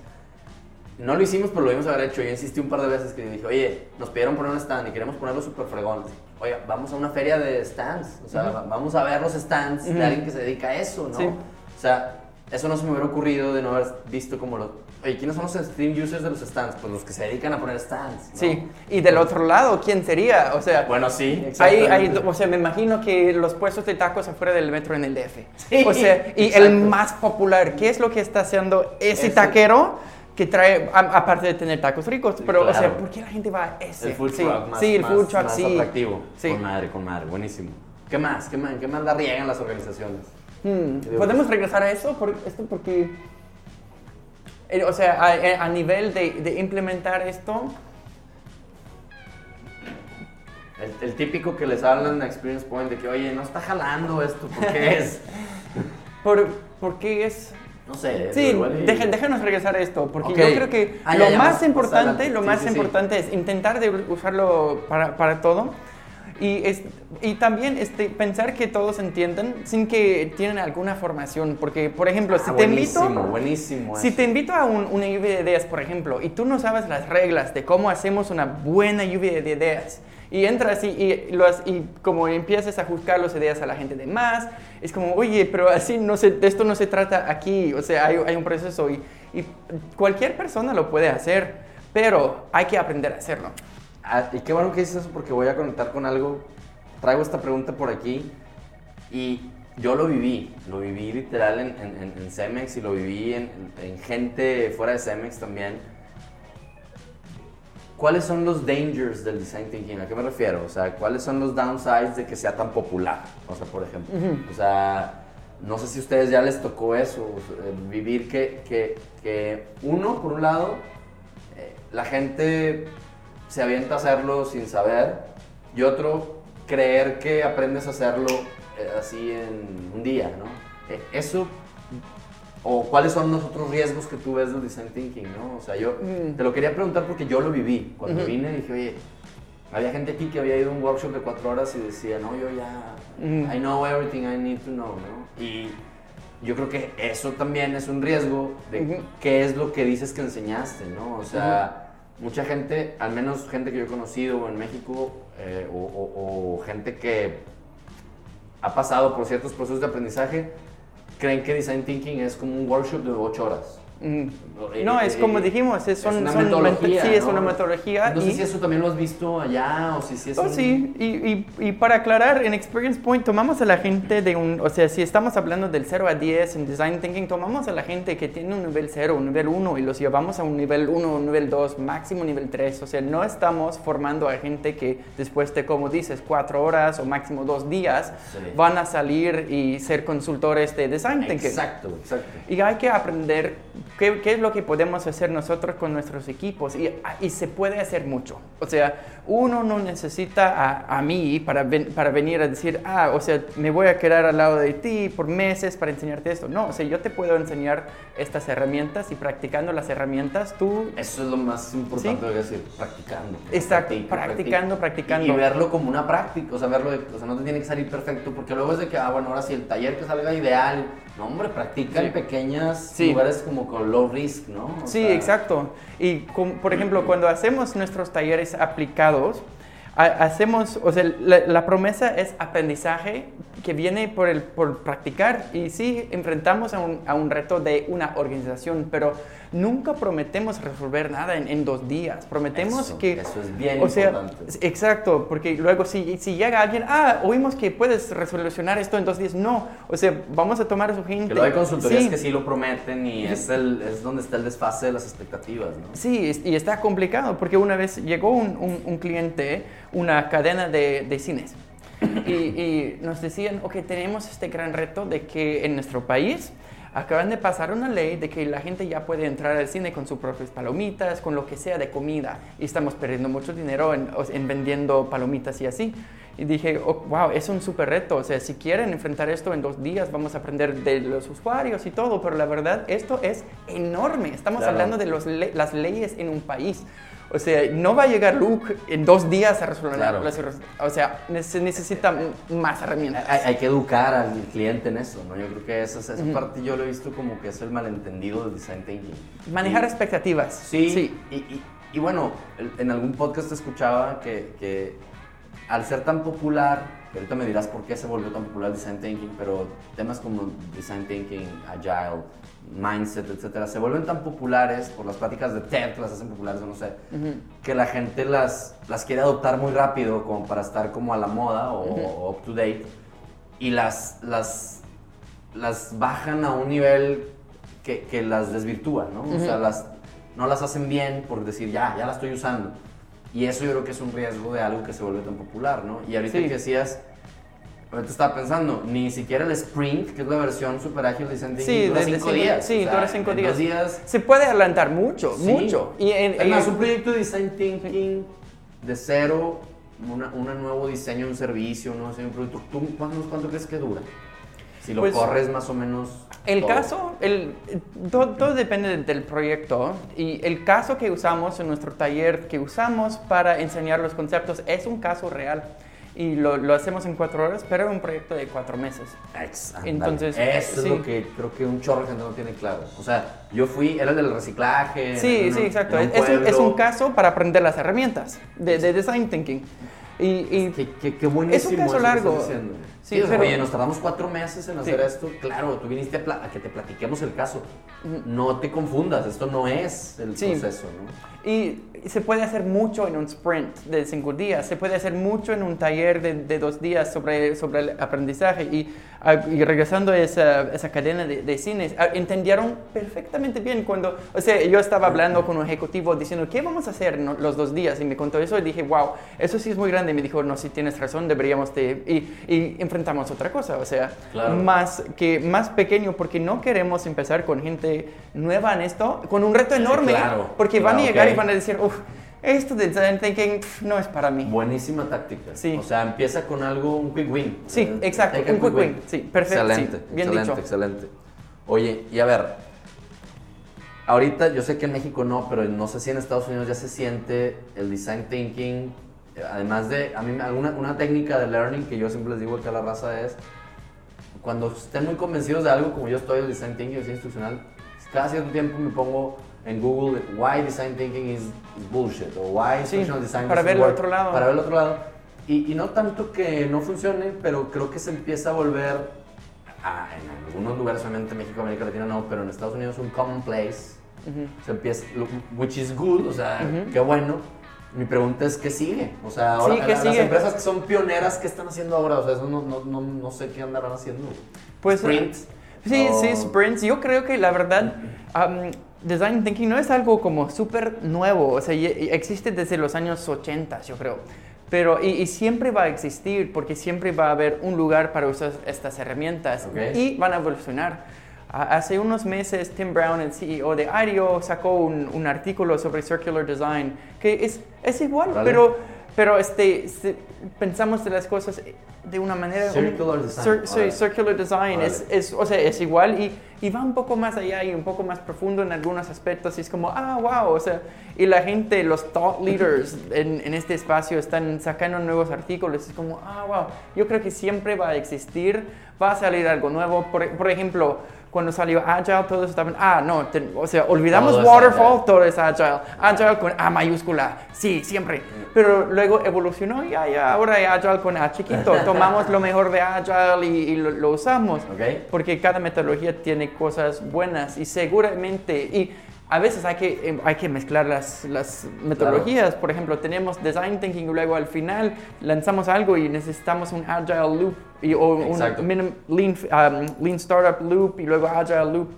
No lo hicimos, pero lo íbamos a haber hecho. Yo insistí un par de veces que dije, oye, nos pidieron poner un stand y queremos ponerlo súper fregón. Oye, vamos a una feria de stands. O sea, va- vamos a ver los stands de alguien que se dedica a eso, ¿no? Sí. O sea, eso no se me hubiera ocurrido de no haber visto como los... Oye, ¿quiénes son los stream users de los stands? Pues los que se dedican a poner stands. ¿no? Sí, y del otro lado, ¿quién sería? O sea, Bueno, sí. Hay, hay- o sea, me imagino que los puestos de tacos afuera del metro en el DF. Sí, o sea, y exacto. el más popular, ¿qué es lo que está haciendo ese Ese. taquero que trae, a- aparte de tener tacos ricos? Pero, o sea, claro. ¿por qué la gente va a ese? El food sí, más, sí, el más- food truck, más sí. atractivo. Sí. Con madre, con madre, buenísimo. ¿Qué más? ¿Qué más? ¿Qué más la riegan las organizaciones? Hmm, ¿Podemos regresar a eso? Por, esto porque, o sea, a, a nivel de, de implementar esto, El, el típico que les hablan a Experience Point de que, oye, no está jalando esto, ¿por qué es? ¿por, por qué es No sé. Sí, igual y- dejen- déjanos regresar a esto, porque yo creo que Ah, lo ya, más importante, lo Sí, más sí, sí. importante es intentar de usarlo para, para todo y, es, y también este, pensar que todos entiendan sin que tienen alguna formación, porque por ejemplo, si Ah, te invito... buenísimo. Si te invito a un- una lluvia de ideas, por ejemplo, y tú no sabes las reglas de cómo hacemos una buena lluvia de ideas, y entras y, y, lo has- y como empiezas a juzgar las ideas a la gente de más, es como, oye, pero así no se, de esto no se trata aquí, o sea, hay, hay un proceso y, y cualquier persona lo puede hacer, pero hay que aprender a hacerlo. Ah, y qué bueno que dices eso porque voy a conectar con algo. Traigo esta pregunta por aquí y yo lo viví, lo viví literal en, en, en Cemex y lo viví en, en, gente fuera de Cemex también. ¿Cuáles son los dangers del design thinking? ¿A qué me refiero? O sea, ¿cuáles son los downsides de que sea tan popular? O sea, por ejemplo, o sea, no sé si a ustedes ya les tocó eso, vivir que, que, que uno, por un lado, eh, la gente se avienta a hacerlo sin saber y otro, creer que aprendes a hacerlo eh, así en un día, ¿no? Eh, eso, o cuáles son los otros riesgos que tú ves del design thinking, ¿no? O sea, yo Mm. te lo quería preguntar porque yo lo viví. Cuando vine dije, oye, había gente aquí que había ido a un workshop de cuatro horas y decía, no, yo ya, Mm. I know everything I need to know, ¿no? Y yo creo que eso también es un riesgo de qué es lo que dices que enseñaste, ¿no? O sea, mucha gente, al menos gente que yo he conocido en México, eh, o, o- o gente que ha pasado por ciertos procesos de aprendizaje, creen que design thinking es como un workshop de ocho horas. Mm. No, es como eh, dijimos, es, son, una son metodología, Sí, es ¿no? una metodología. No sé y- si eso también lo has visto allá o si, si es Oh, un- sí, y, y- y para aclarar, en Experience Point tomamos a la gente de un, o sea, si estamos hablando del 0 a 10 en Design Thinking, tomamos a la gente que tiene un nivel 0, un nivel 1 y los llevamos a un nivel 1, un nivel 2, máximo nivel 3. O sea, no estamos formando a gente que después de, como dices, 4 horas o máximo 2 días Sí. van a salir y ser consultores de Design Thinking. Exacto, exacto. Y hay que aprender qué, qué es lo que podemos hacer nosotros con nuestros equipos. Y, y se puede hacer mucho. O sea, uno no necesita a, a mí para, ven- para venir a decir, ah, o sea, me voy a quedar al lado de ti por meses para enseñarte esto. No, o sea, yo te puedo enseñar estas herramientas y practicando las herramientas tú... Eso es lo más importante, Sí. voy a decir, practicando. Exacto, Practica, practicando, practica. practicando. Y, y verlo como una práctica, o sea, verlo, de- o sea, no te tiene que salir perfecto, porque luego es de que, ah, bueno, ahora sí, el taller que salga ideal. No, hombre, practica Sí. en pequeñas Sí. lugares como con low risk, ¿no? O Sí, sea, exacto. Y por ejemplo, cuando hacemos nuestros talleres aplicados, ha- hacemos, o sea, la, la promesa es aprendizaje que viene por, el, por practicar y sí enfrentamos a un, a un reto de una organización, pero nunca prometemos resolver nada en, en dos días. Prometemos Eso, que... eso es bien o sea, importante. s- Exacto, porque luego si, si llega alguien, ah, oímos que puedes resolucionar esto en dos días, no, o sea, vamos a tomar a su gente. Que hay consultorías Sí. que sí lo prometen y es, el, es donde está el desfase de las expectativas, ¿no? Sí, y está complicado porque una vez llegó un, un- un cliente, una cadena de, de cines, y, y nos decían, ok, tenemos este gran reto de que en nuestro país acaban de pasar una ley de que la gente ya puede entrar al cine con sus propias palomitas, con lo que sea de comida, y estamos perdiendo mucho dinero en, vendiendo palomitas y así. Y dije, oh, wow, es un súper reto. O sea, si quieren enfrentar esto en dos días, vamos a aprender de los usuarios y todo. Pero la verdad, esto es enorme. Estamos Claro. hablando de los le- las leyes en un país. O sea, no va a llegar Luke en dos días a resolver Claro. las O sea, se necesita más herramientas. Hay, hay que educar al cliente en eso, ¿no? Yo creo que esa, esa parte yo lo he visto como que es el malentendido del design thinking. Manejar Y- expectativas. Sí, Y, y- y bueno, en algún podcast escuchaba que, que al ser tan popular, ahorita me dirás por qué se volvió tan popular el design thinking, pero temas como design thinking, agile, mindset, etcétera, se vuelven tan populares por las pláticas de TED, que las hacen populares o no sé, que la gente las, las quiere adoptar muy rápido como para estar como a la moda o, o up to date y las, las, las bajan a un nivel que, que las desvirtúa, ¿no? O sea, las, no las hacen bien por decir, ya, ya la estoy usando. Y eso yo creo que es un riesgo de algo que se vuelve tan popular, ¿no? Y ahorita Sí. que decías, ahorita estaba pensando, ni siquiera el sprint, que es la versión super ágil de Design Thinking, Sí, dura de- de cinco cinco- días. sí, O sea, dura días. días Se puede adelantar mucho, Sí. mucho. Y en, Es más, en- un proyecto de design thinking de cero, un nuevo diseño de un servicio, un nuevo diseño de un producto, ¿tú cuánto, cuánto crees que dura? Si lo Pues, corres más o menos. El todo. caso, el, todo, todo depende del- del proyecto y el caso que usamos en nuestro taller, que usamos para enseñar los conceptos, es un caso real y lo, lo hacemos en cuatro horas, pero es un proyecto de cuatro meses. Ex- ándale. Entonces, Eso sí. es lo que creo que un chorro de gente no tiene claro. O sea, yo fui, era el del reciclaje. Sí, en sí, un- exacto. en Es, es un, es un caso para aprender las herramientas de, de design thinking. Y, y Qué, qué, qué buenísimo. Es un caso eso que largo. estás. Sí, Sí, pero- oye, nos tardamos cuatro meses en hacer esto. Claro, tú viniste a, a que te platiquemos el caso. No te confundas, esto no es el proceso, ¿no? Y se puede hacer mucho en un sprint de cinco días, se puede hacer mucho en un taller de, de dos días sobre, sobre el aprendizaje. Y, ah, y regresando a esa, esa cadena de, de cines, ah, entendieron perfectamente bien cuando, o sea, yo estaba hablando con un ejecutivo diciendo, ¿qué vamos a hacer los dos días? Y me contó eso y dije, wow, eso sí es muy grande. Y me dijo, no, si tienes razón, deberíamos de... Y, y enfrentamos otra cosa, o sea, Claro. más, que, más pequeño, porque no queremos empezar con gente nueva en esto, con un reto enorme, claro, porque van a claro, llegar ok. y van a decir, uff, esto de design thinking no es para mí. Buenísima táctica. Sí. O sea, empieza con algo, un quick win. Sí, exacto, take un quick win. Sí, perfecto, sí, Excelente, bien excelente, dicho. excelente. Oye, y a ver, ahorita yo sé que en México no, pero no sé si en Estados Unidos ya se siente el design thinking. eh, Además de, a mí alguna una técnica de learning que yo siempre les digo acá a la raza es, cuando estén muy convencidos de algo, como yo estoy, el design thinking, el diseño institucional, cada cierto tiempo me pongo en Google why design thinking is, bullshit o why Sí, instructional design para ver el work", otro lado. Para ver el otro lado. Y, y no tanto que no funcione, pero creo que se empieza a volver, a- en algunos lugares, obviamente México, América Latina no, pero en Estados Unidos un commonplace. Se empieza, which is good, o sea, qué bueno. Mi pregunta es, ¿qué sigue? O sea, ahora Sí, ¿qué las sigue? empresas que son pioneras, ¿qué están haciendo ahora? O sea, eso no, no, no, no sé qué andarán haciendo. Pues, Sprint. Sí, o- sí, sprints. Yo creo que la verdad, um, design thinking no es algo como súper nuevo, o sea, existe desde los años 80, yo creo. Pero, y, y siempre va a existir, porque siempre va a haber un lugar para usar estas herramientas Ok. y van a evolucionar. Hace unos meses, Tim Brown, el CEO de IDEO, sacó un, un artículo sobre circular design, que es, es igual, Vale. pero, pero este, pensamos de las cosas de una manera... Circular design, Cir- sí, circular design es, es, o sea, es igual y, y va un poco más allá y un poco más profundo en algunos aspectos y es como, ah, wow, o sea, y la gente, los thought leaders en, en este espacio están sacando nuevos artículos, es como, ah, wow, yo creo que siempre va a existir, va a salir algo nuevo, por, por ejemplo, cuando salió Agile, todos estaban, ah, no, te- o sea, olvidamos Todo Waterfall, todo es Agile, Agile con A mayúscula, sí, siempre, pero luego evolucionó y ahora hay Agile con A chiquito, tomamos lo mejor de Agile y, y lo, lo usamos, Ok. porque cada metodología tiene cosas buenas y seguramente, y a veces hay que, em, hay que mezclar las, las metodologías, por ejemplo, tenemos Design Thinking y luego al final lanzamos algo y necesitamos un Agile Loop y, o un Exacto. minim- lean, um, lean Startup Loop y luego Agile Loop.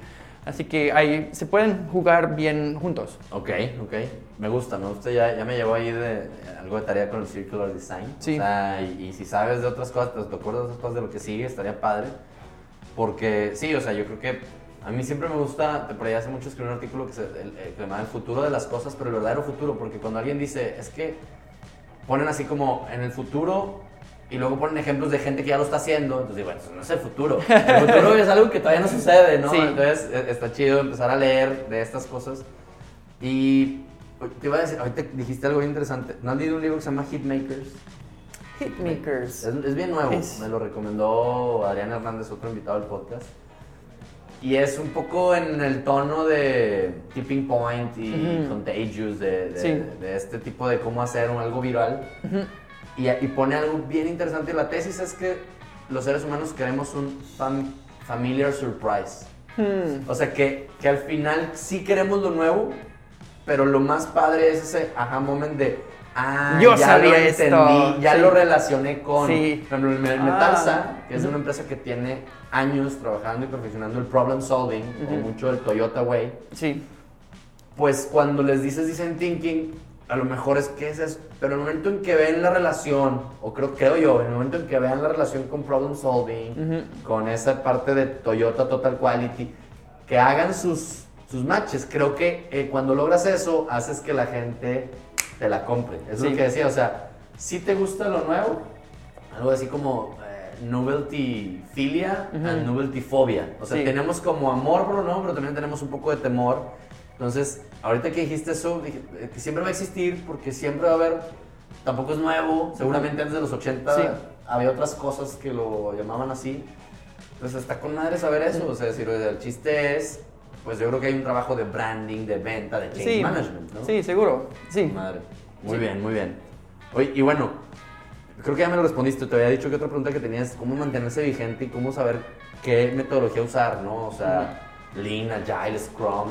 Así que hay, se pueden jugar bien juntos. Ok, ok. Me gusta, me gusta. Ya, ya me llevó ahí de, algo de tarea con el Circular Design. Sí. O sea, y, y si sabes de otras cosas, te, te acuerdas de otras cosas de lo que sigue, estaría padre. Porque sí, o sea, yo creo que a mí siempre me gusta, por ahí hace mucho escribí un artículo que se el, el- llama El futuro de las cosas, pero el verdadero futuro, porque cuando alguien dice, es que ponen así como en el futuro y luego ponen ejemplos de gente que ya lo está haciendo, entonces bueno, eso no es el futuro. El futuro es algo que todavía no sucede, ¿no? Sí. Entonces e- está chido empezar a leer de estas cosas. Y te iba a decir, ahorita dijiste algo bien interesante. ¿No has leído un libro que se llama Hitmakers? Hitmakers. Es, es bien nuevo, Es- me lo recomendó Adrián Hernández, otro invitado del podcast. Y es un poco en el tono de Tipping Point y Ujú. Contagious, de, de, Sí. de este tipo de cómo hacer un, algo viral. Y, y pone algo bien interesante. La tesis es que los seres humanos queremos un fam- familiar surprise. Hmm. O sea, que, que al final sí queremos lo nuevo, pero lo más padre es ese aha moment de, ah, Yo ya sabía lo esto". entendí, ya Sí. lo relacioné con, Sí. el Me- Ah. Metalsa, que es una empresa que tiene años trabajando y perfeccionando el problem solving, o Ujú. mucho el Toyota Way, Sí. pues cuando les dices design thinking, a lo mejor es que es eso, pero en el momento en que ven la relación, o creo, creo yo, en el momento en que vean la relación con problem solving, Ujú. con esa parte de Toyota Total Quality, que hagan sus, sus matches, creo que eh, cuando logras eso, haces que la gente te la compre. Eso es Sí. lo que decía, o sea, si te gusta lo nuevo, algo así como eh, novelty filia Ujú. and novelty phobia. O sea, Sí. tenemos como amor por lo nuevo, pero también tenemos un poco de temor. Entonces, ahorita que dijiste eso, dije eh, que siempre va a existir porque siempre va a haber, tampoco es nuevo, seguramente antes de los 80 Sí. había otras cosas que lo llamaban así. Entonces está con madre saber eso, o sea, decir, el chiste es, pues yo creo que hay un trabajo de branding, de venta, de change Sí. management, ¿no? Sí, seguro. Sí. Madre. Muy Sí. bien, muy bien. Oye, y bueno, creo que ya me lo respondiste. Te había dicho que otra pregunta que tenías es cómo mantenerse vigente y cómo saber qué metodología usar, ¿no? O sea, Lean, Agile, Scrum.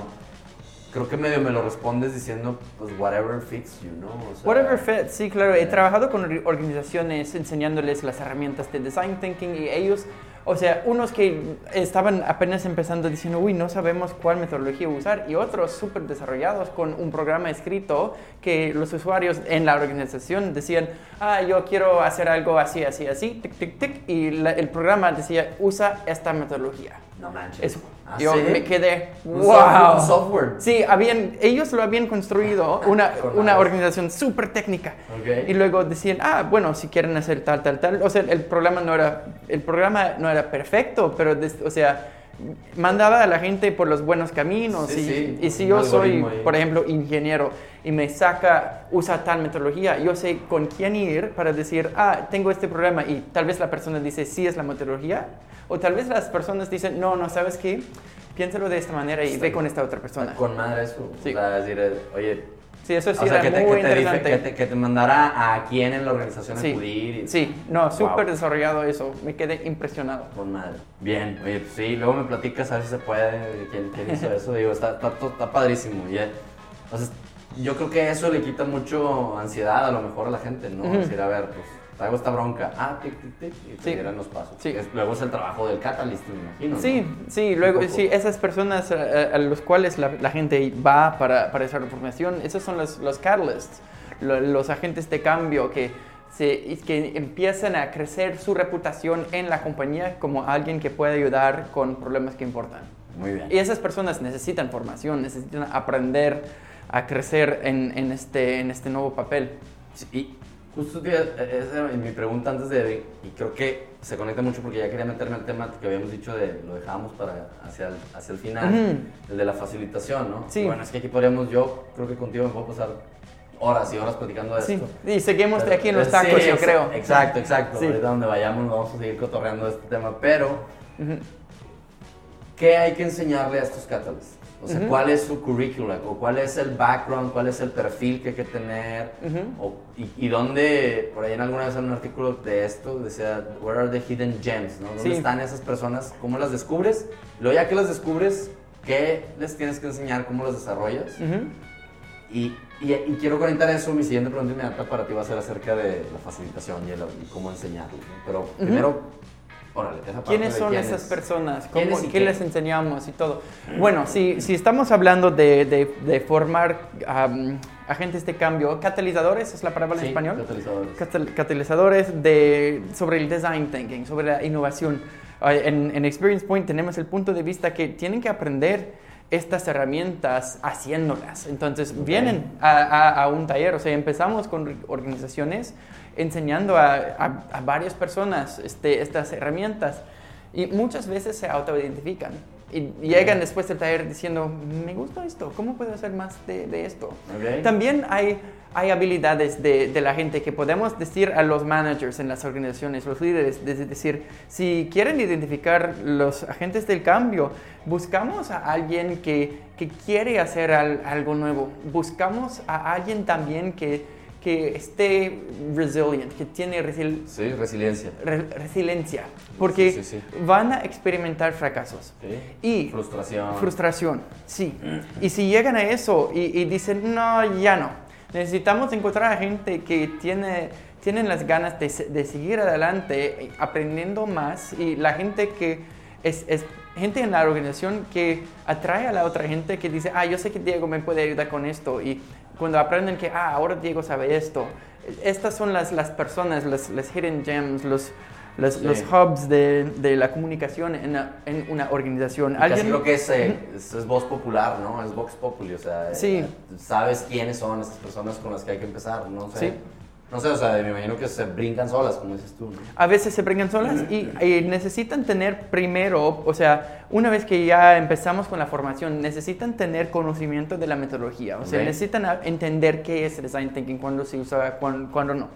Creo que medio me lo respondes diciendo, pues, whatever fits you, ¿no? O sea, Whatever fit, sí, claro. He trabajado con or- organizaciones enseñándoles las herramientas de design thinking y ellos, o sea, unos que estaban apenas empezando diciendo, uy, no sabemos cuál metodología usar, y otros súper desarrollados con un programa escrito que los usuarios en la organización decían, ah, yo quiero hacer algo así, así, así, tic, tic, tic, y la- el programa decía, usa esta metodología. No manches. Eso. ¿Ah, yo sí? me quedé, Un wow. software- un software. Sí, habían, ellos lo habían construido, una, una organización súper técnica. Y luego decían, ah, bueno, si quieren hacer tal, tal, tal. O sea, el programa no era, el programa no era perfecto, pero, des- o sea, mandaba a la gente por los buenos caminos. Sí, y, sí, y si yo soy, ahí. por ejemplo, ingeniero y me saca, usa tal metodología, yo sé con quién ir para decir, ah, tengo este problema. Y tal vez la persona dice, sí es la metodología. O tal vez las personas dicen, no, no, ¿sabes qué? Piénsalo de esta manera y ve con esta otra persona. Con madre eso. Sí. O sea, decir, eh, oye, Sí, eso sí o sea, era que te, muy que, te interesante. que, te, que te mandara a quién en la organización Sí, acudir. y- sí, no, súper Wow. desarrollado eso. Me quedé impresionado. Con madre. Bien, oye, pues sí, luego me platicas a ver si se puede, quién, quién hizo eso. Digo, está, está, está padrísimo. Y, eh, entonces, yo creo que eso le quita mucho ansiedad a lo mejor a la gente, ¿no? Ujú. Decir, a ver, pues traigo esta bronca. Ah, tic, tic, tic. Y te Sí. los pasos. Sí. Es- luego es el trabajo del catalyst, me imagino. ¿no? Sí, sí, luego, sí, esas personas a, a- a los cuales la, la gente va para, para esa información, esos son los, los catalysts, lo- los agentes de cambio que, se, que empiezan a crecer su reputación en la compañía como alguien que puede ayudar con problemas que importan. Muy bien. Y esas personas necesitan formación, necesitan aprender a crecer en, en este, en este nuevo papel. Sí, y justo tío, eh, esa es mi pregunta antes de, y creo que se conecta mucho porque ya quería meterme al tema que habíamos dicho de, lo dejábamos para hacia el, hacia el final, Ujú. el de la facilitación, ¿no? Sí. Bueno, es que aquí podríamos, yo creo que contigo me puedo pasar horas y horas platicando de Sí, esto. y seguimos de aquí en los sí, tacos, yo exa- creo. Exacto, exacto. Sí. Ahorita donde vayamos vamos a seguir cotorreando este tema, pero Ujú. ¿qué hay que enseñarle a estos catalysts? O sea, Ujú. ¿cuál es su currícula? ¿O cuál es el background? ¿Cuál es el perfil que hay que tener? Ujú. O- y, y dónde, por ahí en alguna vez en un artículo de esto, decía, where are the hidden gems? ¿no? ¿Dónde Sí. están esas personas? ¿Cómo las descubres? Luego ya que las descubres, ¿qué les tienes que enseñar? ¿Cómo las desarrollas? Ujú. Y, y, y quiero conectar eso, mi siguiente pregunta inmediata para ti va a ser acerca de la facilitación y, el- y cómo enseñarlo. ¿no? Pero primero, órale, esa parte ¿Quiénes son quiénes. esas personas? ¿Quiénes ¿Cómo- ¿Qué les enseñamos y todo? Bueno, si, si estamos hablando de, de- de formar am, agentes de cambio, catalizadores es la palabra en Sí, español. catalizadores. Catal- catalizadores de, sobre el design thinking, sobre la innovación. Ah, En, en Experience Point tenemos el punto de vista que tienen que aprender estas herramientas haciéndolas. Entonces vienen a, a- a un taller, o sea, empezamos con organizaciones enseñando a, a- a varias personas este, estas herramientas y muchas veces se autoidentifican. Y llegan después del taller diciendo, me gusta esto, ¿cómo puedo hacer más de, de esto? Ok. También hay, hay habilidades de, de la gente que podemos decir a los managers en las organizaciones, los líderes, es decir, si quieren identificar los agentes del cambio, buscamos a alguien que, que quiere hacer al- algo nuevo, buscamos a alguien también que, que esté resilient, que tiene resil- Sí, resiliencia. re- resiliencia, porque Sí, sí, sí. van a experimentar fracasos. Y Frustración. Frustración, sí. Y si llegan a eso y, y dicen, no, ya no. Necesitamos encontrar a gente que tiene, tienen las ganas de, de seguir adelante, eh, aprendiendo más. Y la gente que es, es gente en la organización que atrae a la otra gente que dice, ah, yo sé que Diego me puede ayudar con esto. Y cuando aprenden que, ah, ahora Diego sabe esto. Estas son las, las personas, las, las hidden gems, los, los, Sí. los hubs de, de la comunicación en una, en una organización. Casi creo que es, eh, es, es voz popular, ¿no? Es Vox Populi, o sea, eh, Sí. sabes quiénes son esas personas con las que hay que empezar, no sé. Sí. No sé, o sea, me imagino que se brincan solas, como dices tú. ¿no? A veces se brincan solas y, y necesitan tener primero, o sea, una vez que ya empezamos con la formación, necesitan tener conocimiento de la metodología. O sea, Ok. necesitan entender qué es design thinking, cuándo se usa, cuándo, cuándo no.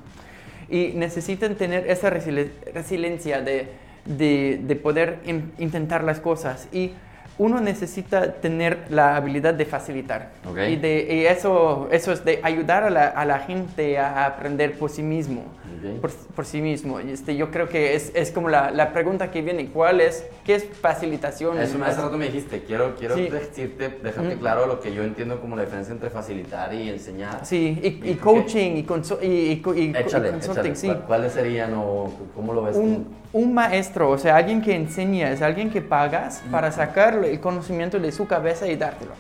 Y necesitan tener esa resili- resiliencia de, de, de poder in- intentar las cosas. Y uno necesita tener la habilidad de facilitar. Ok. Y, de, y eso, eso es de ayudar a la, a la gente a aprender por sí mismo. Ok. Por, por sí mismo. Y Este, yo creo que es, es como la, la pregunta que viene, ¿cuál es? ¿Qué es facilitación? Eso hace rato me dijiste, quiero, quiero Sí. decirte, dejarte Ujú. claro lo que yo entiendo como la diferencia entre facilitar y enseñar. Sí, y, y ¿Y coaching y, consu- y, Échale, consulting, échale. sí. ¿Cuál- ¿Cuáles serían o cómo lo ves Un, un maestro, o sea, alguien que enseña, es alguien que pagas para sacar el conocimiento de su cabeza y dártelo.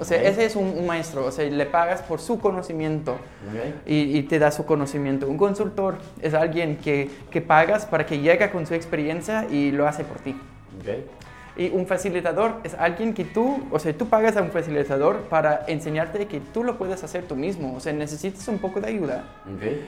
O sea, ese es un, un maestro, o sea, le pagas por su conocimiento y, y te da su conocimiento. Un consultor es alguien que, que pagas para que llegue con su experiencia y lo hace por ti. Y un facilitador es alguien que tú, o sea, tú pagas a un facilitador para enseñarte que tú lo puedes hacer tú mismo. O sea, necesitas un poco de ayuda.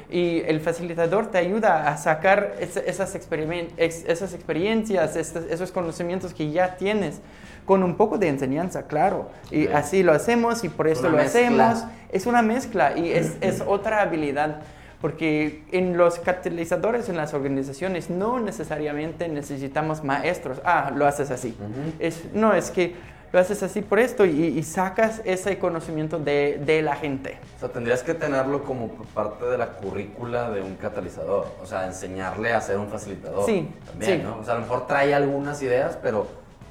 Y el facilitador te ayuda a sacar es- esas, experimen- ex- esas experiencias, estos- esos conocimientos que ya tienes con un poco de enseñanza, claro. Y así lo hacemos y por eso Una lo mezcla. hacemos. Es una mezcla y es, es otra habilidad. Porque en los catalizadores, en las organizaciones, no necesariamente necesitamos maestros. Ah, lo haces así. Ujú. es, no, es que lo haces así por esto y, y sacas ese conocimiento de, de la gente. O sea, tendrías que tenerlo como parte de la currícula de un catalizador. O sea, enseñarle a ser un facilitador. Sí, También, sí. ¿no? O sea, a lo mejor trae algunas ideas, pero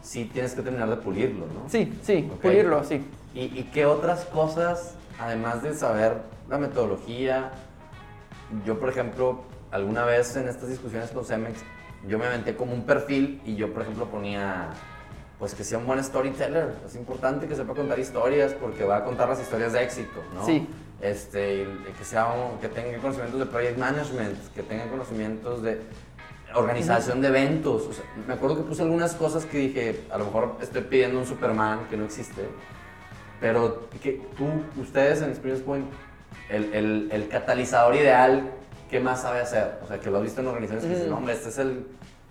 sí tienes que terminar de pulirlo, ¿no? Sí, sí, Ok. pulirlo, sí. ¿Y, y qué otras cosas, además de saber la metodología? Yo, por ejemplo, alguna vez en estas discusiones con Cemex, yo me aventé como un perfil y yo, por ejemplo, ponía, pues que sea un buen storyteller. Es importante que sepa contar historias porque va a contar las historias de éxito, ¿no? Sí. Este, que, sea un- que tenga conocimientos de project management, que tenga conocimientos de organización de eventos. O sea, me acuerdo que puse algunas cosas que dije, a lo mejor estoy pidiendo un Superman que no existe, pero que tú, ustedes en Experience Point, el, el, el catalizador ideal, ¿qué más sabe hacer? O sea, que lo has visto en organizaciones que dicen, no, hombre, este es el,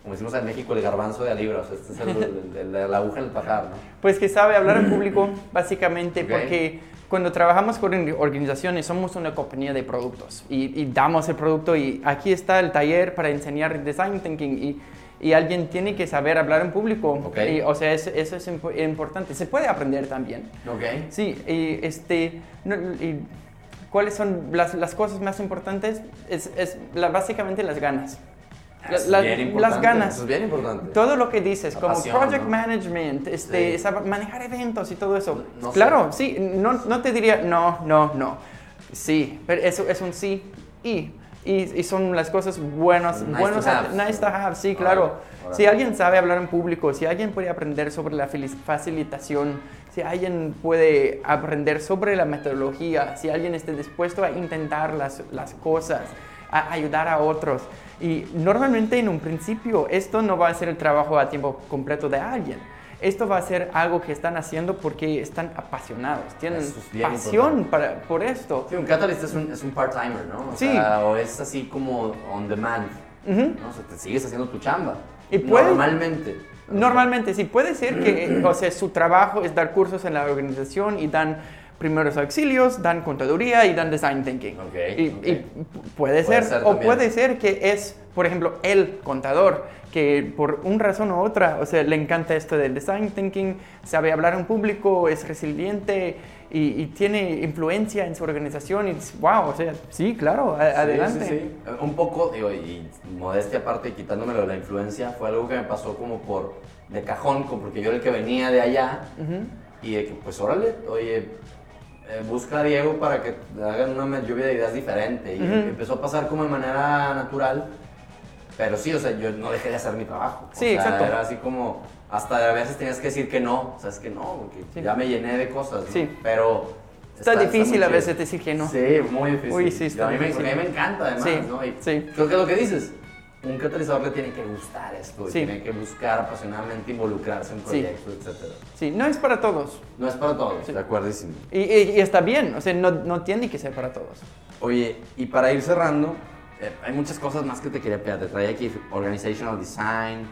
como decimos en México, el garbanzo de a libra, o sea, este es el, el- el- la aguja en el pajar, ¿no? Pues que sabe hablar en público, básicamente, Ok. porque cuando trabajamos con organizaciones somos una compañía de productos y, y damos el producto y aquí está el taller para enseñar design thinking y, y alguien tiene que saber hablar en público. Ok. Y, o sea, eso, eso es impo- importante. Se puede aprender también. Sí, y este, no, ¿cuáles son las, las cosas más importantes? Es, es la- básicamente las ganas. La- bien las ganas. Eso es bien importante. Todo lo que dices, La como pasión, project ¿no? management, este, Sí. manejar eventos y todo eso. No sé. claro, sí, no, no te diría no, no, no. Sí, pero eso es un sí y. Y, y son las cosas buenas, Nice buenos to a- have. nice to have, sí, claro. Si alguien sabe hablar en público, si alguien puede aprender sobre la facilitación, si alguien puede aprender sobre la metodología, si alguien esté dispuesto a intentar las, las cosas, a ayudar a otros. Y normalmente en un principio esto no va a ser el trabajo a tiempo completo de alguien. Esto va a ser algo que están haciendo porque están apasionados, tienen es pasión para, por esto. Sí, un catalyst es un, es un part-timer, ¿no? O Sí. sea, o es así como on demand, Ujú. ¿no? O sea, te sigues haciendo tu chamba. Y puede- Normalmente. Normalmente, sí, puede ser que, o sea, su trabajo es dar cursos en la organización y dan primeros auxilios, dan contaduría y dan design thinking. Ok, y, ok. y puede, Puede ser, ser o puede ser que es, por ejemplo, el contador, que por una razón u otra, o sea, le encanta esto del design thinking, sabe hablar en público, es resiliente y, y tiene influencia en su organización y wow, o sea, sí, claro, a- Sí, adelante. sí, sí. Un poco, digo, y modestia aparte, quitándomelo de la influencia, fue algo que me pasó como por de cajón, como porque yo era el que venía de allá Ujú. y de que, pues órale, oye, eh, busca a Diego para que hagan una lluvia de ideas diferente. Y Ujú. empezó a pasar como de manera natural, pero sí, o sea, yo no dejé de hacer mi trabajo. O Sí, sea, exacto. Era así como, hasta a veces tenías que decir que no, o sea, es que no, porque Sí. ya me llené de cosas, ¿no? Sí. Pero... Está, difícil muy a veces decir que no. Sí, muy difícil. Uy, sí, está a mí, me, a mí me encanta además, Sí, ¿no? Y sí. Creo que es lo que dices. Un catalizador le tiene que gustar esto, y Sí. tiene que buscar apasionadamente involucrarse en Sí. proyectos, etcétera. Sí, no es para todos. No es para todos, de acuerdísimo. Y, y- y está bien, o sea, no, no tiene que ser para todos. Oye, y para ir cerrando, eh, hay muchas cosas más que te quería pedir. Te traía aquí Organizational Design,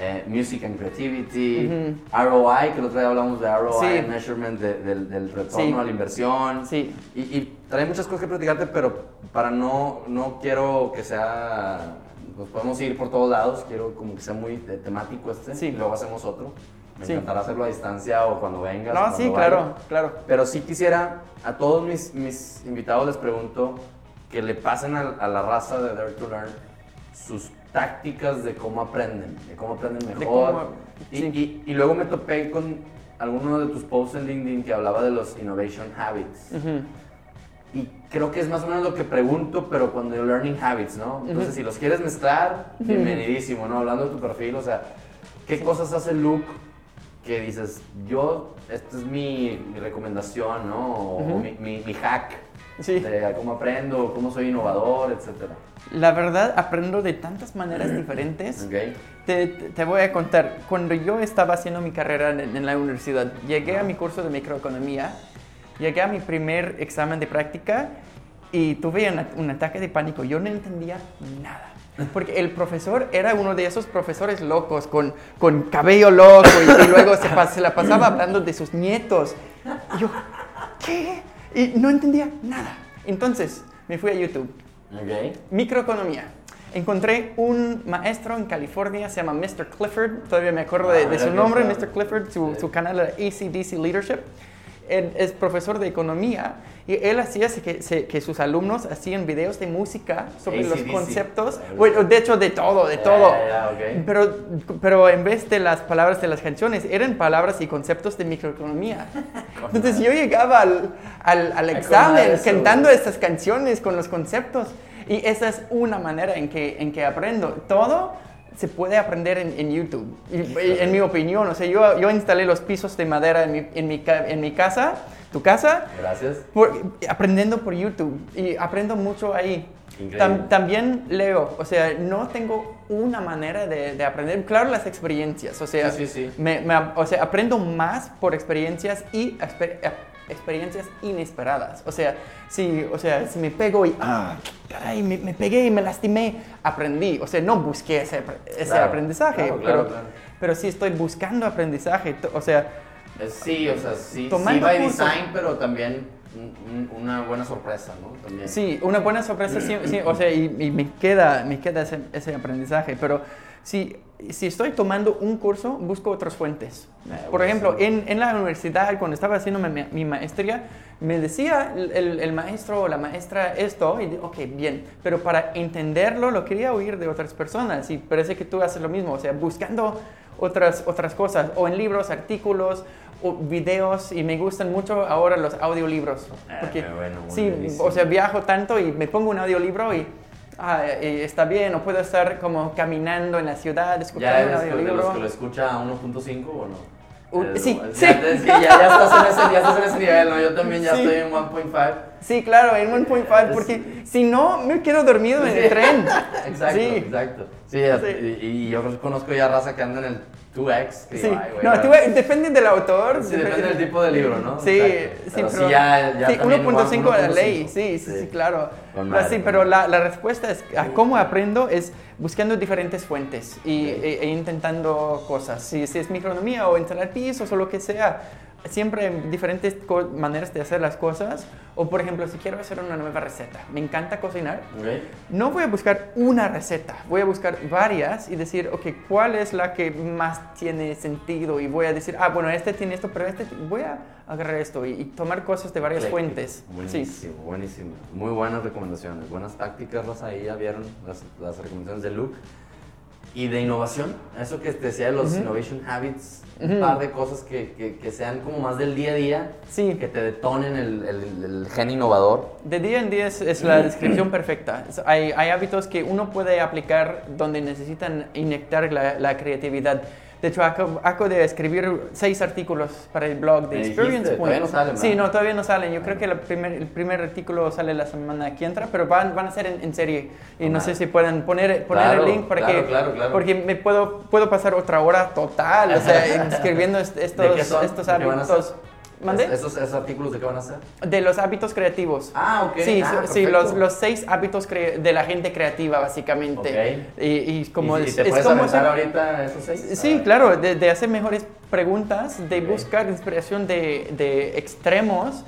eh, Music and Creativity, ROI, que el otro día hablamos de ROI, Sí. Measurement de- del, del retorno Sí. a la inversión. Sí. Y, y trae muchas cosas que platicarte, pero para no, no quiero que sea, nos podemos ir por todos lados, quiero como que sea muy temático este, Sí. y luego hacemos otro. Me Sí. encantará hacerlo a distancia o cuando vengas. No, cuando sí, vaya. claro, claro. Pero sí quisiera, a todos mis, mis invitados les pregunto que le pasen a, a la raza de Dare to Learn sus tácticas de cómo aprenden, de cómo aprenden mejor. Cómo- y, sí. y- y luego me topé con alguno de tus posts en LinkedIn que hablaba de los innovation habits. Ujú. Y creo que es más o menos lo que pregunto, pero cuando yo learning habits, ¿no? Entonces, si los quieres mezclar, bienvenidísimo, ¿no? Hablando de tu perfil, o sea, ¿qué cosas hace Luke que dices, yo, esta es mi, mi recomendación, ¿no? O Ujú. mi, mi- mi hack Sí. de cómo aprendo, cómo soy innovador, etcétera. La verdad, aprendo de tantas maneras diferentes. ¿Ok? Te, te- voy a contar, cuando yo estaba haciendo mi carrera en, en la universidad, llegué a mi curso de microeconomía, llegué a mi primer examen de práctica y tuve una- un ataque de pánico. Yo no entendía nada. Porque el profesor era uno de esos profesores locos, con, con cabello loco, y, y luego se, pas- se la pasaba hablando de sus nietos. Y yo, ¿qué? Y no entendía nada. Entonces, me fui a YouTube. ¿Ok? Microeconomía. Encontré un maestro en California, se llama Mr. Clifford, todavía me acuerdo de, Ah, de mira su qué nombre. Mr. Clifford, su, su canal era ACDC Leadership. Él es profesor de economía y él hacía que, que sus alumnos hacían videos de música sobre los conceptos, bueno, de hecho de todo, de todo. ya, ya, ok. Pero, pero en vez de las palabras de las canciones, eran palabras y conceptos de microeconomía. Entonces yo llegaba al, al, al examen cantando estas canciones con los conceptos. Y esa es una manera en que, en que aprendo. Todo se puede aprender en, en YouTube, y- y en mi opinión. O sea, yo, yo instalé los pisos de madera en mi, en mi, ca- en mi casa, tu casa, Gracias. por- aprendiendo por YouTube. Y aprendo mucho ahí. Tam- también leo, o sea, no tengo una manera de, de aprender. Claro, las experiencias, o sea, Sí, sí, sí. me- me- o sea, aprendo más por experiencias y exper- experiencias inesperadas. O sea, si, o sea, si me pego y, ah, caray, me, me pegué y me lastimé, aprendí. O sea, no busqué ese, ese Claro, aprendizaje, claro, claro, pero, pero sí estoy buscando aprendizaje. O sea, Eh, Sí, o sea, sí, sí by design, pero también un- un- una buena sorpresa, ¿no? También. Sí, una buena sorpresa, sí, sí, o sea, y, y me queda, me queda ese, ese aprendizaje, pero si, si estoy tomando un curso, busco otras fuentes. Ah, Por ejemplo, en, en la universidad, cuando estaba haciendo mi, mi maestría, me decía el, el- maestro o la maestra esto, y digo, ok, bien, pero para entenderlo lo quería oír de otras personas, y parece que tú haces lo mismo, o sea, buscando otras, otras cosas, o en libros, artículos, o videos, y me gustan mucho ahora los audiolibros. Ah, Porque, qué bueno, sí, buenísimo. o sea, viajo tanto y me pongo un audiolibro y ah, eh, está bien, o puedo estar como caminando en la ciudad ¿Ya escuchando un eres de los audiolibro. que lo escucha a 1.5 o no? Uh, Eh, sí, ya, sí. te- sí, ya, ya estás en ese, ya estás en ese nivel, ¿no? Yo también ya Sí. estoy en 1.5. Sí, claro, en 1.5, porque si no, me quedo dormido en el tren. Exacto, exacto. Ya- Sí. Y, y yo conozco ya raza que anda en el 2X. que Sí, digo, "Ay, güey, no, depende del autor. Sí, depende del tipo de libro, ¿no? Sí, sí, Pero sí, ya- ya sí, también 1.5 de la 1.5. ley, sí, sí, claro. Madre, sí, pero la, la respuesta es a cómo aprendo es buscando diferentes fuentes y, e, e intentando cosas. Si, si es microeconomía o instalar pisos o lo que sea, siempre diferentes maneras de hacer las cosas. O por ejemplo, si quiero hacer una nueva receta, me encanta cocinar. No voy a buscar una receta, voy a buscar varias y decir, ok, ¿cuál es la que más tiene sentido? Y voy a decir, ah, bueno, este tiene esto, pero este, voy a agarrar esto y, y tomar cosas de varias Ecléctico. fuentes. Buenísimo, Sí. buenísimo. Muy buenas recomendaciones, buenas tácticas, Rosa. Ahí ya vieron las, las recomendaciones de Luke. Y de innovación, eso que te decía de los innovation habits, un Ujú. par de cosas que, que, que sean como más del día a día, Sí. que te detonen el, el, el gen innovador. De día en día es, es la descripción perfecta. Hay, hay hábitos que uno puede aplicar donde necesitan inyectar la, la creatividad. De hecho, acabo, acabo de escribir seis artículos para el blog de Experience Point. no salen, Sí, no, todavía no salen. Yo creo que la primer- el primer artículo sale la semana que entra, pero van, van a ser en, en serie. Y no sé si pueden poner, poner Claro, el link para claro, que... claro. Porque me puedo, puedo pasar otra hora total, o sea, escribiendo est- estos, estos ¿De ¿Esos, ¿Esos artículos de qué van a ser? De los hábitos creativos. Ah, ok. Sí, Ah, sí, los, los seis hábitos cre- de la gente creativa, básicamente. Ok. Y, y como ¿Y, es, y te es puedes como hacer- ahorita esos seis? Sí, Ah, claro, de, de hacer mejores preguntas, de buscar inspiración de, de extremos,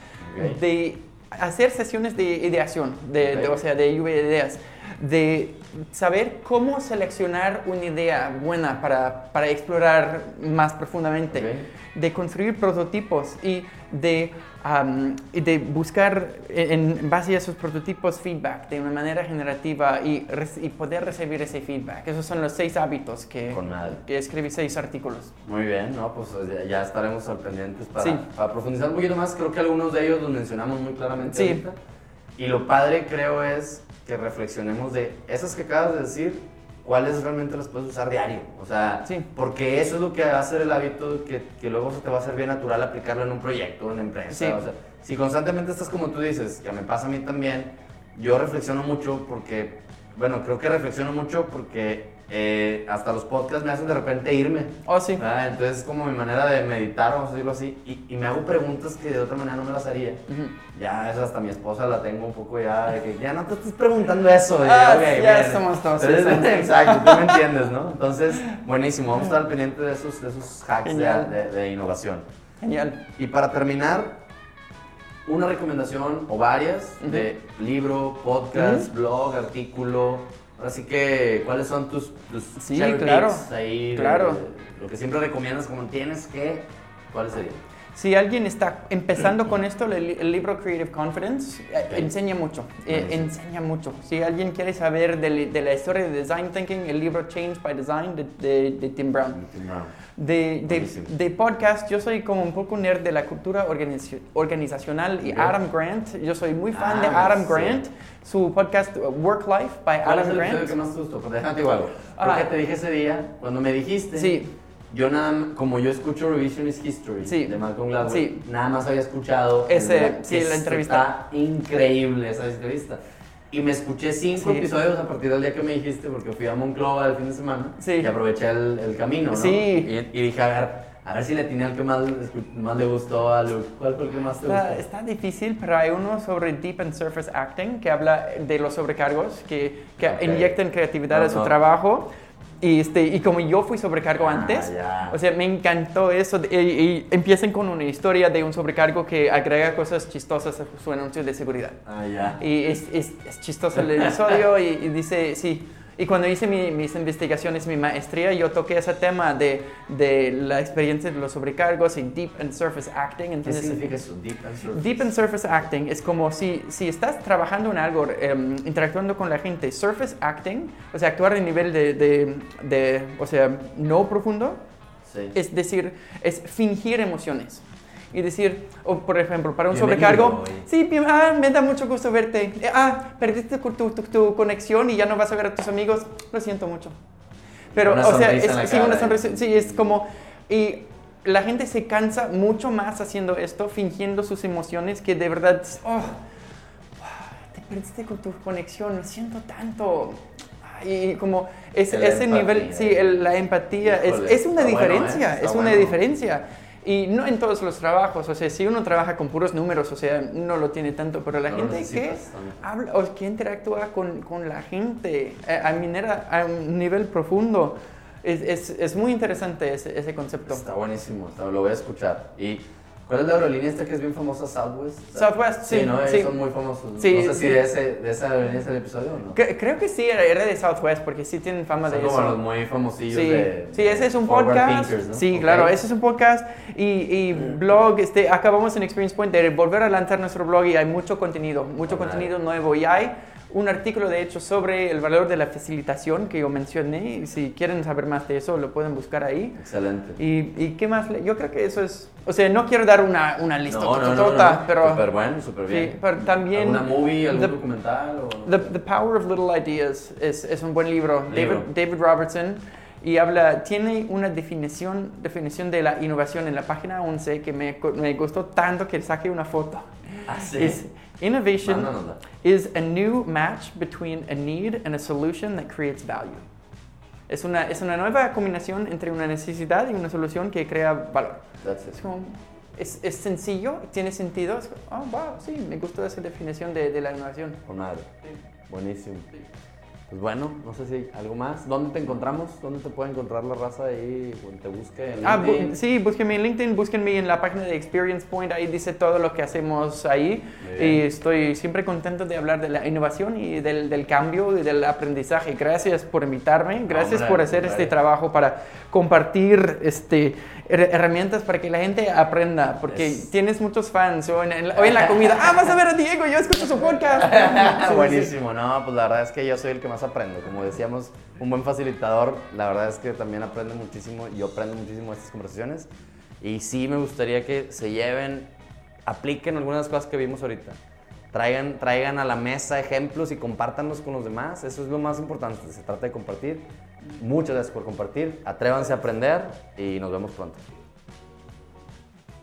de hacer sesiones de ideación, de, o sea, de lluvia de ideas. de saber cómo seleccionar una idea buena para, para explorar más profundamente, de construir prototipos y de, y de buscar en, en base a esos prototipos feedback de una manera generativa y, y poder recibir ese feedback. Esos son los seis hábitos que, que escribí seis artículos. Muy bien, ¿no? Pues ya, ya estaremos al pendientes para, Sí. para profundizar un poquito más. Creo que algunos de ellos los mencionamos muy claramente Sí. ahorita. Y lo padre creo es que reflexionemos de esas que acabas de decir, cuáles realmente las puedes usar diario. O sea, Sí. porque eso es lo que va a ser el hábito que, que luego se te va a hacer bien natural aplicarlo en un proyecto, en una empresa. Sí. O sea, si constantemente estás como tú dices, que me pasa a mí también, yo reflexiono mucho porque, bueno, creo que reflexiono mucho porque eh, hasta los podcasts me hacen de repente irme. Oh, sí. Ah, entonces es como mi manera de meditar, vamos a decirlo así, y, y me hago preguntas que de otra manera no me las haría. Ujú. Ya, eso hasta mi esposa la tengo un poco ya, de que ya no te estés preguntando eso. Ah, ya bien. somos dos, Entonces, ya somos. Exacto, tú me entiendes, ¿no? Entonces, buenísimo, vamos a estar al pendiente de esos, de esos hacks de, de- de innovación. Genial. Y para terminar, una recomendación o varias de libro, podcast, blog, artículo. Así que, ¿cuáles son tus, tus Sí, cherry claro, picks ahí? de- claro. de lo que siempre recomiendas, como tienes que, ¿cuáles serían? Si alguien está empezando con esto, el, el libro Creative Confidence eh, enseña mucho, eh, Buenísimo. enseña mucho. Si alguien quiere saber de, de la historia de Design Thinking, el libro Change by Design de, de- de Tim Brown. Tim Brown. De, podcast, yo soy como un poco nerd de la cultura organizaci- organizacional y. Adam Grant, yo soy muy fan Ah, de Adam sí. Grant, su podcast uh, Work Life by ¿Cuál es Adam el Grant. episodio que más te gustó? Déjate igual. Ah. Porque te dije ese día, cuando me dijiste, Sí. Yo nada como yo escucho Revisionist History Sí. de Malcolm Gladwell, Sí. nada más había escuchado Ese, el- sí, la entrevista. Está increíble esa entrevista. Y me escuché cinco episodios a partir del día que me dijiste, porque fui a Monclova el fin de semana y aproveché el, el camino, ¿no? Sí. Y, y dije, a ver, a ver si le tenía el que más, más le gustó a Luke. ¿Cuál fue el que más te Está, gustó? está difícil, pero hay uno sobre Deep and Surface Acting que habla de los sobrecargos que, que Ok. inyectan creatividad No, a su no. trabajo. Y, este, y como yo fui sobrecargo Ah, antes, o sea, me encantó eso. Y, y empiezan con una historia de un sobrecargo que agrega cosas chistosas a su anuncio de seguridad. Ah. Y es, es, es chistoso el episodio y, y dice, sí. Y cuando hice mi- mis investigaciones, mi maestría, yo toqué ese tema de, de la experiencia de los sobrecargos y Deep and Surface Acting. ¿Qué Entonces, significa eso? Deep and surface. Deep and Surface Acting es como si, si estás trabajando en algo, em, interactuando con la gente. Surface Acting, o sea, actuar en nivel de, de, de, o sea, no profundo, Sí. es decir, es fingir emociones. Y decir, o por ejemplo, para un Bienvenido, sobrecargo, oye. sí, ah, me da mucho gusto verte. Eh, Ah, perdiste tu, tu, tu- conexión y ya no vas a ver a tus amigos. Lo siento mucho. Pero, Una o sea, es, sí, una cara, sonrisa, ¿eh? sí, es como... Y la gente se cansa mucho más haciendo esto, fingiendo sus emociones, que de verdad, oh, te perdiste con tu conexión, me siento tanto... Y como es, ese nivel, empatía. sí, el- la empatía, es, es una bueno, ¿eh? diferencia, Está es una bueno. diferencia. Y no en todos los trabajos, o sea, si uno trabaja con puros números, o sea, no lo tiene tanto, pero la No gente que habla o que interactúa con, con la gente eh, a, manera, a un nivel profundo, es, es, es muy interesante ese, ese concepto. Está buenísimo, lo voy a escuchar. ¿Y cuál es la aerolínea esta que es bien famosa, Southwest? Southwest, sí, ¿no? sí. Son muy famosos. Sí, no sé si sí. de, ese, de esa aerolínea es el episodio o no. Cre- creo que sí, era, de Southwest, porque sí tienen fama Son de como eso. los muy famosillos Sí, de sí, ese es un podcast. Thinkers, ¿no? Sí, Ok. claro, ese es un podcast y, y blog. Este, acabamos en Experience Point de volver a lanzar nuestro blog y hay mucho contenido, mucho contenido nuevo. Y hay un artículo, de hecho, sobre el valor de la facilitación que yo mencioné. Y si quieren saber más de eso, lo pueden buscar ahí. Excelente. ¿Y, y qué más? Yo creo que eso es... O sea, no quiero dar una, una lista no, no, no, pero... Súper bueno, súper Sí, bien. pero también... ¿Alguna movie, algún The- documental? O... The, The Power of Little Ideas es, es un buen libro. Libro. David, David Robertson. Y habla, tiene una definición, definición de la innovación en la página 11 que me, me gustó tanto que saqué una foto. Ah, sí. Es, innovation is a new match between a need and a solution that creates value. Es una, es una nueva combinación entre una necesidad y una solución que crea valor. That's it. Es, como- es, es sencillo, tiene sentido. Es oh, wow, sí, me gustó esa definición de, de la innovación. Con madre. Buenísimo. Pues bueno, no sé si algo más. ¿Dónde te encontramos? ¿Dónde te puede encontrar la raza ahí? Te busque en Ah, bu- LinkedIn? sí, búsquenme en LinkedIn, búsquenme en la página de Experience Point, ahí dice todo lo que hacemos ahí. Bien. Y estoy siempre contento de hablar de la innovación y del, del cambio y del aprendizaje. Gracias por invitarme, gracias Hombre, por hacer este trabajo para compartir este, herramientas para que la gente aprenda, porque Es- tienes muchos fans o en, en la, o en la comida. Ah, vas a ver a Diego, yo escucho su podcast. Sí, sí, sí. Buenísimo, no, pues la verdad es que yo soy el que más aprendo. Como decíamos, un buen facilitador, la verdad es que también aprende muchísimo, yo aprendo muchísimo de estas conversaciones. Y sí me gustaría que se lleven, apliquen algunas cosas que vimos ahorita. Traigan, traigan a la mesa ejemplos y compártanlos con los demás. Eso es lo más importante, se trata de compartir. Muchas gracias por compartir, atrévanse a aprender y nos vemos pronto.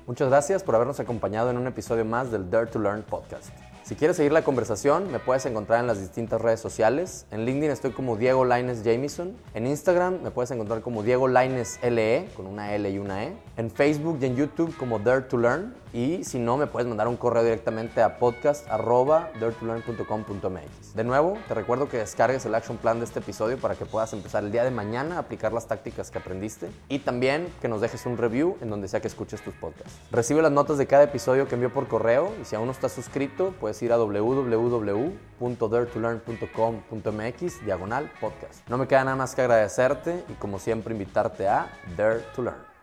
Muchas gracias por habernos acompañado en un episodio más del Dare to Learn podcast. Si quieres seguir la conversación, me puedes encontrar en las distintas redes sociales. En LinkedIn estoy como Diego Laines Jamison. En Instagram me puedes encontrar como Diego Laines LE, con una L y una E. En Facebook y en YouTube como Dare to Learn. Y si no, me puedes mandar un correo directamente a podcast.daretolearn.com.mx. De nuevo, te recuerdo que descargues el action plan de este episodio para que puedas empezar el día de mañana a aplicar las tácticas que aprendiste. Y también que nos dejes un review en donde sea que escuches tus podcasts. Recibe las notas de cada episodio que envío por correo y si aún no estás suscrito, puedes ir a www.daretolearn.com.mx diagonal podcast. No me queda nada más que agradecerte y como siempre invitarte a Dare to Learn.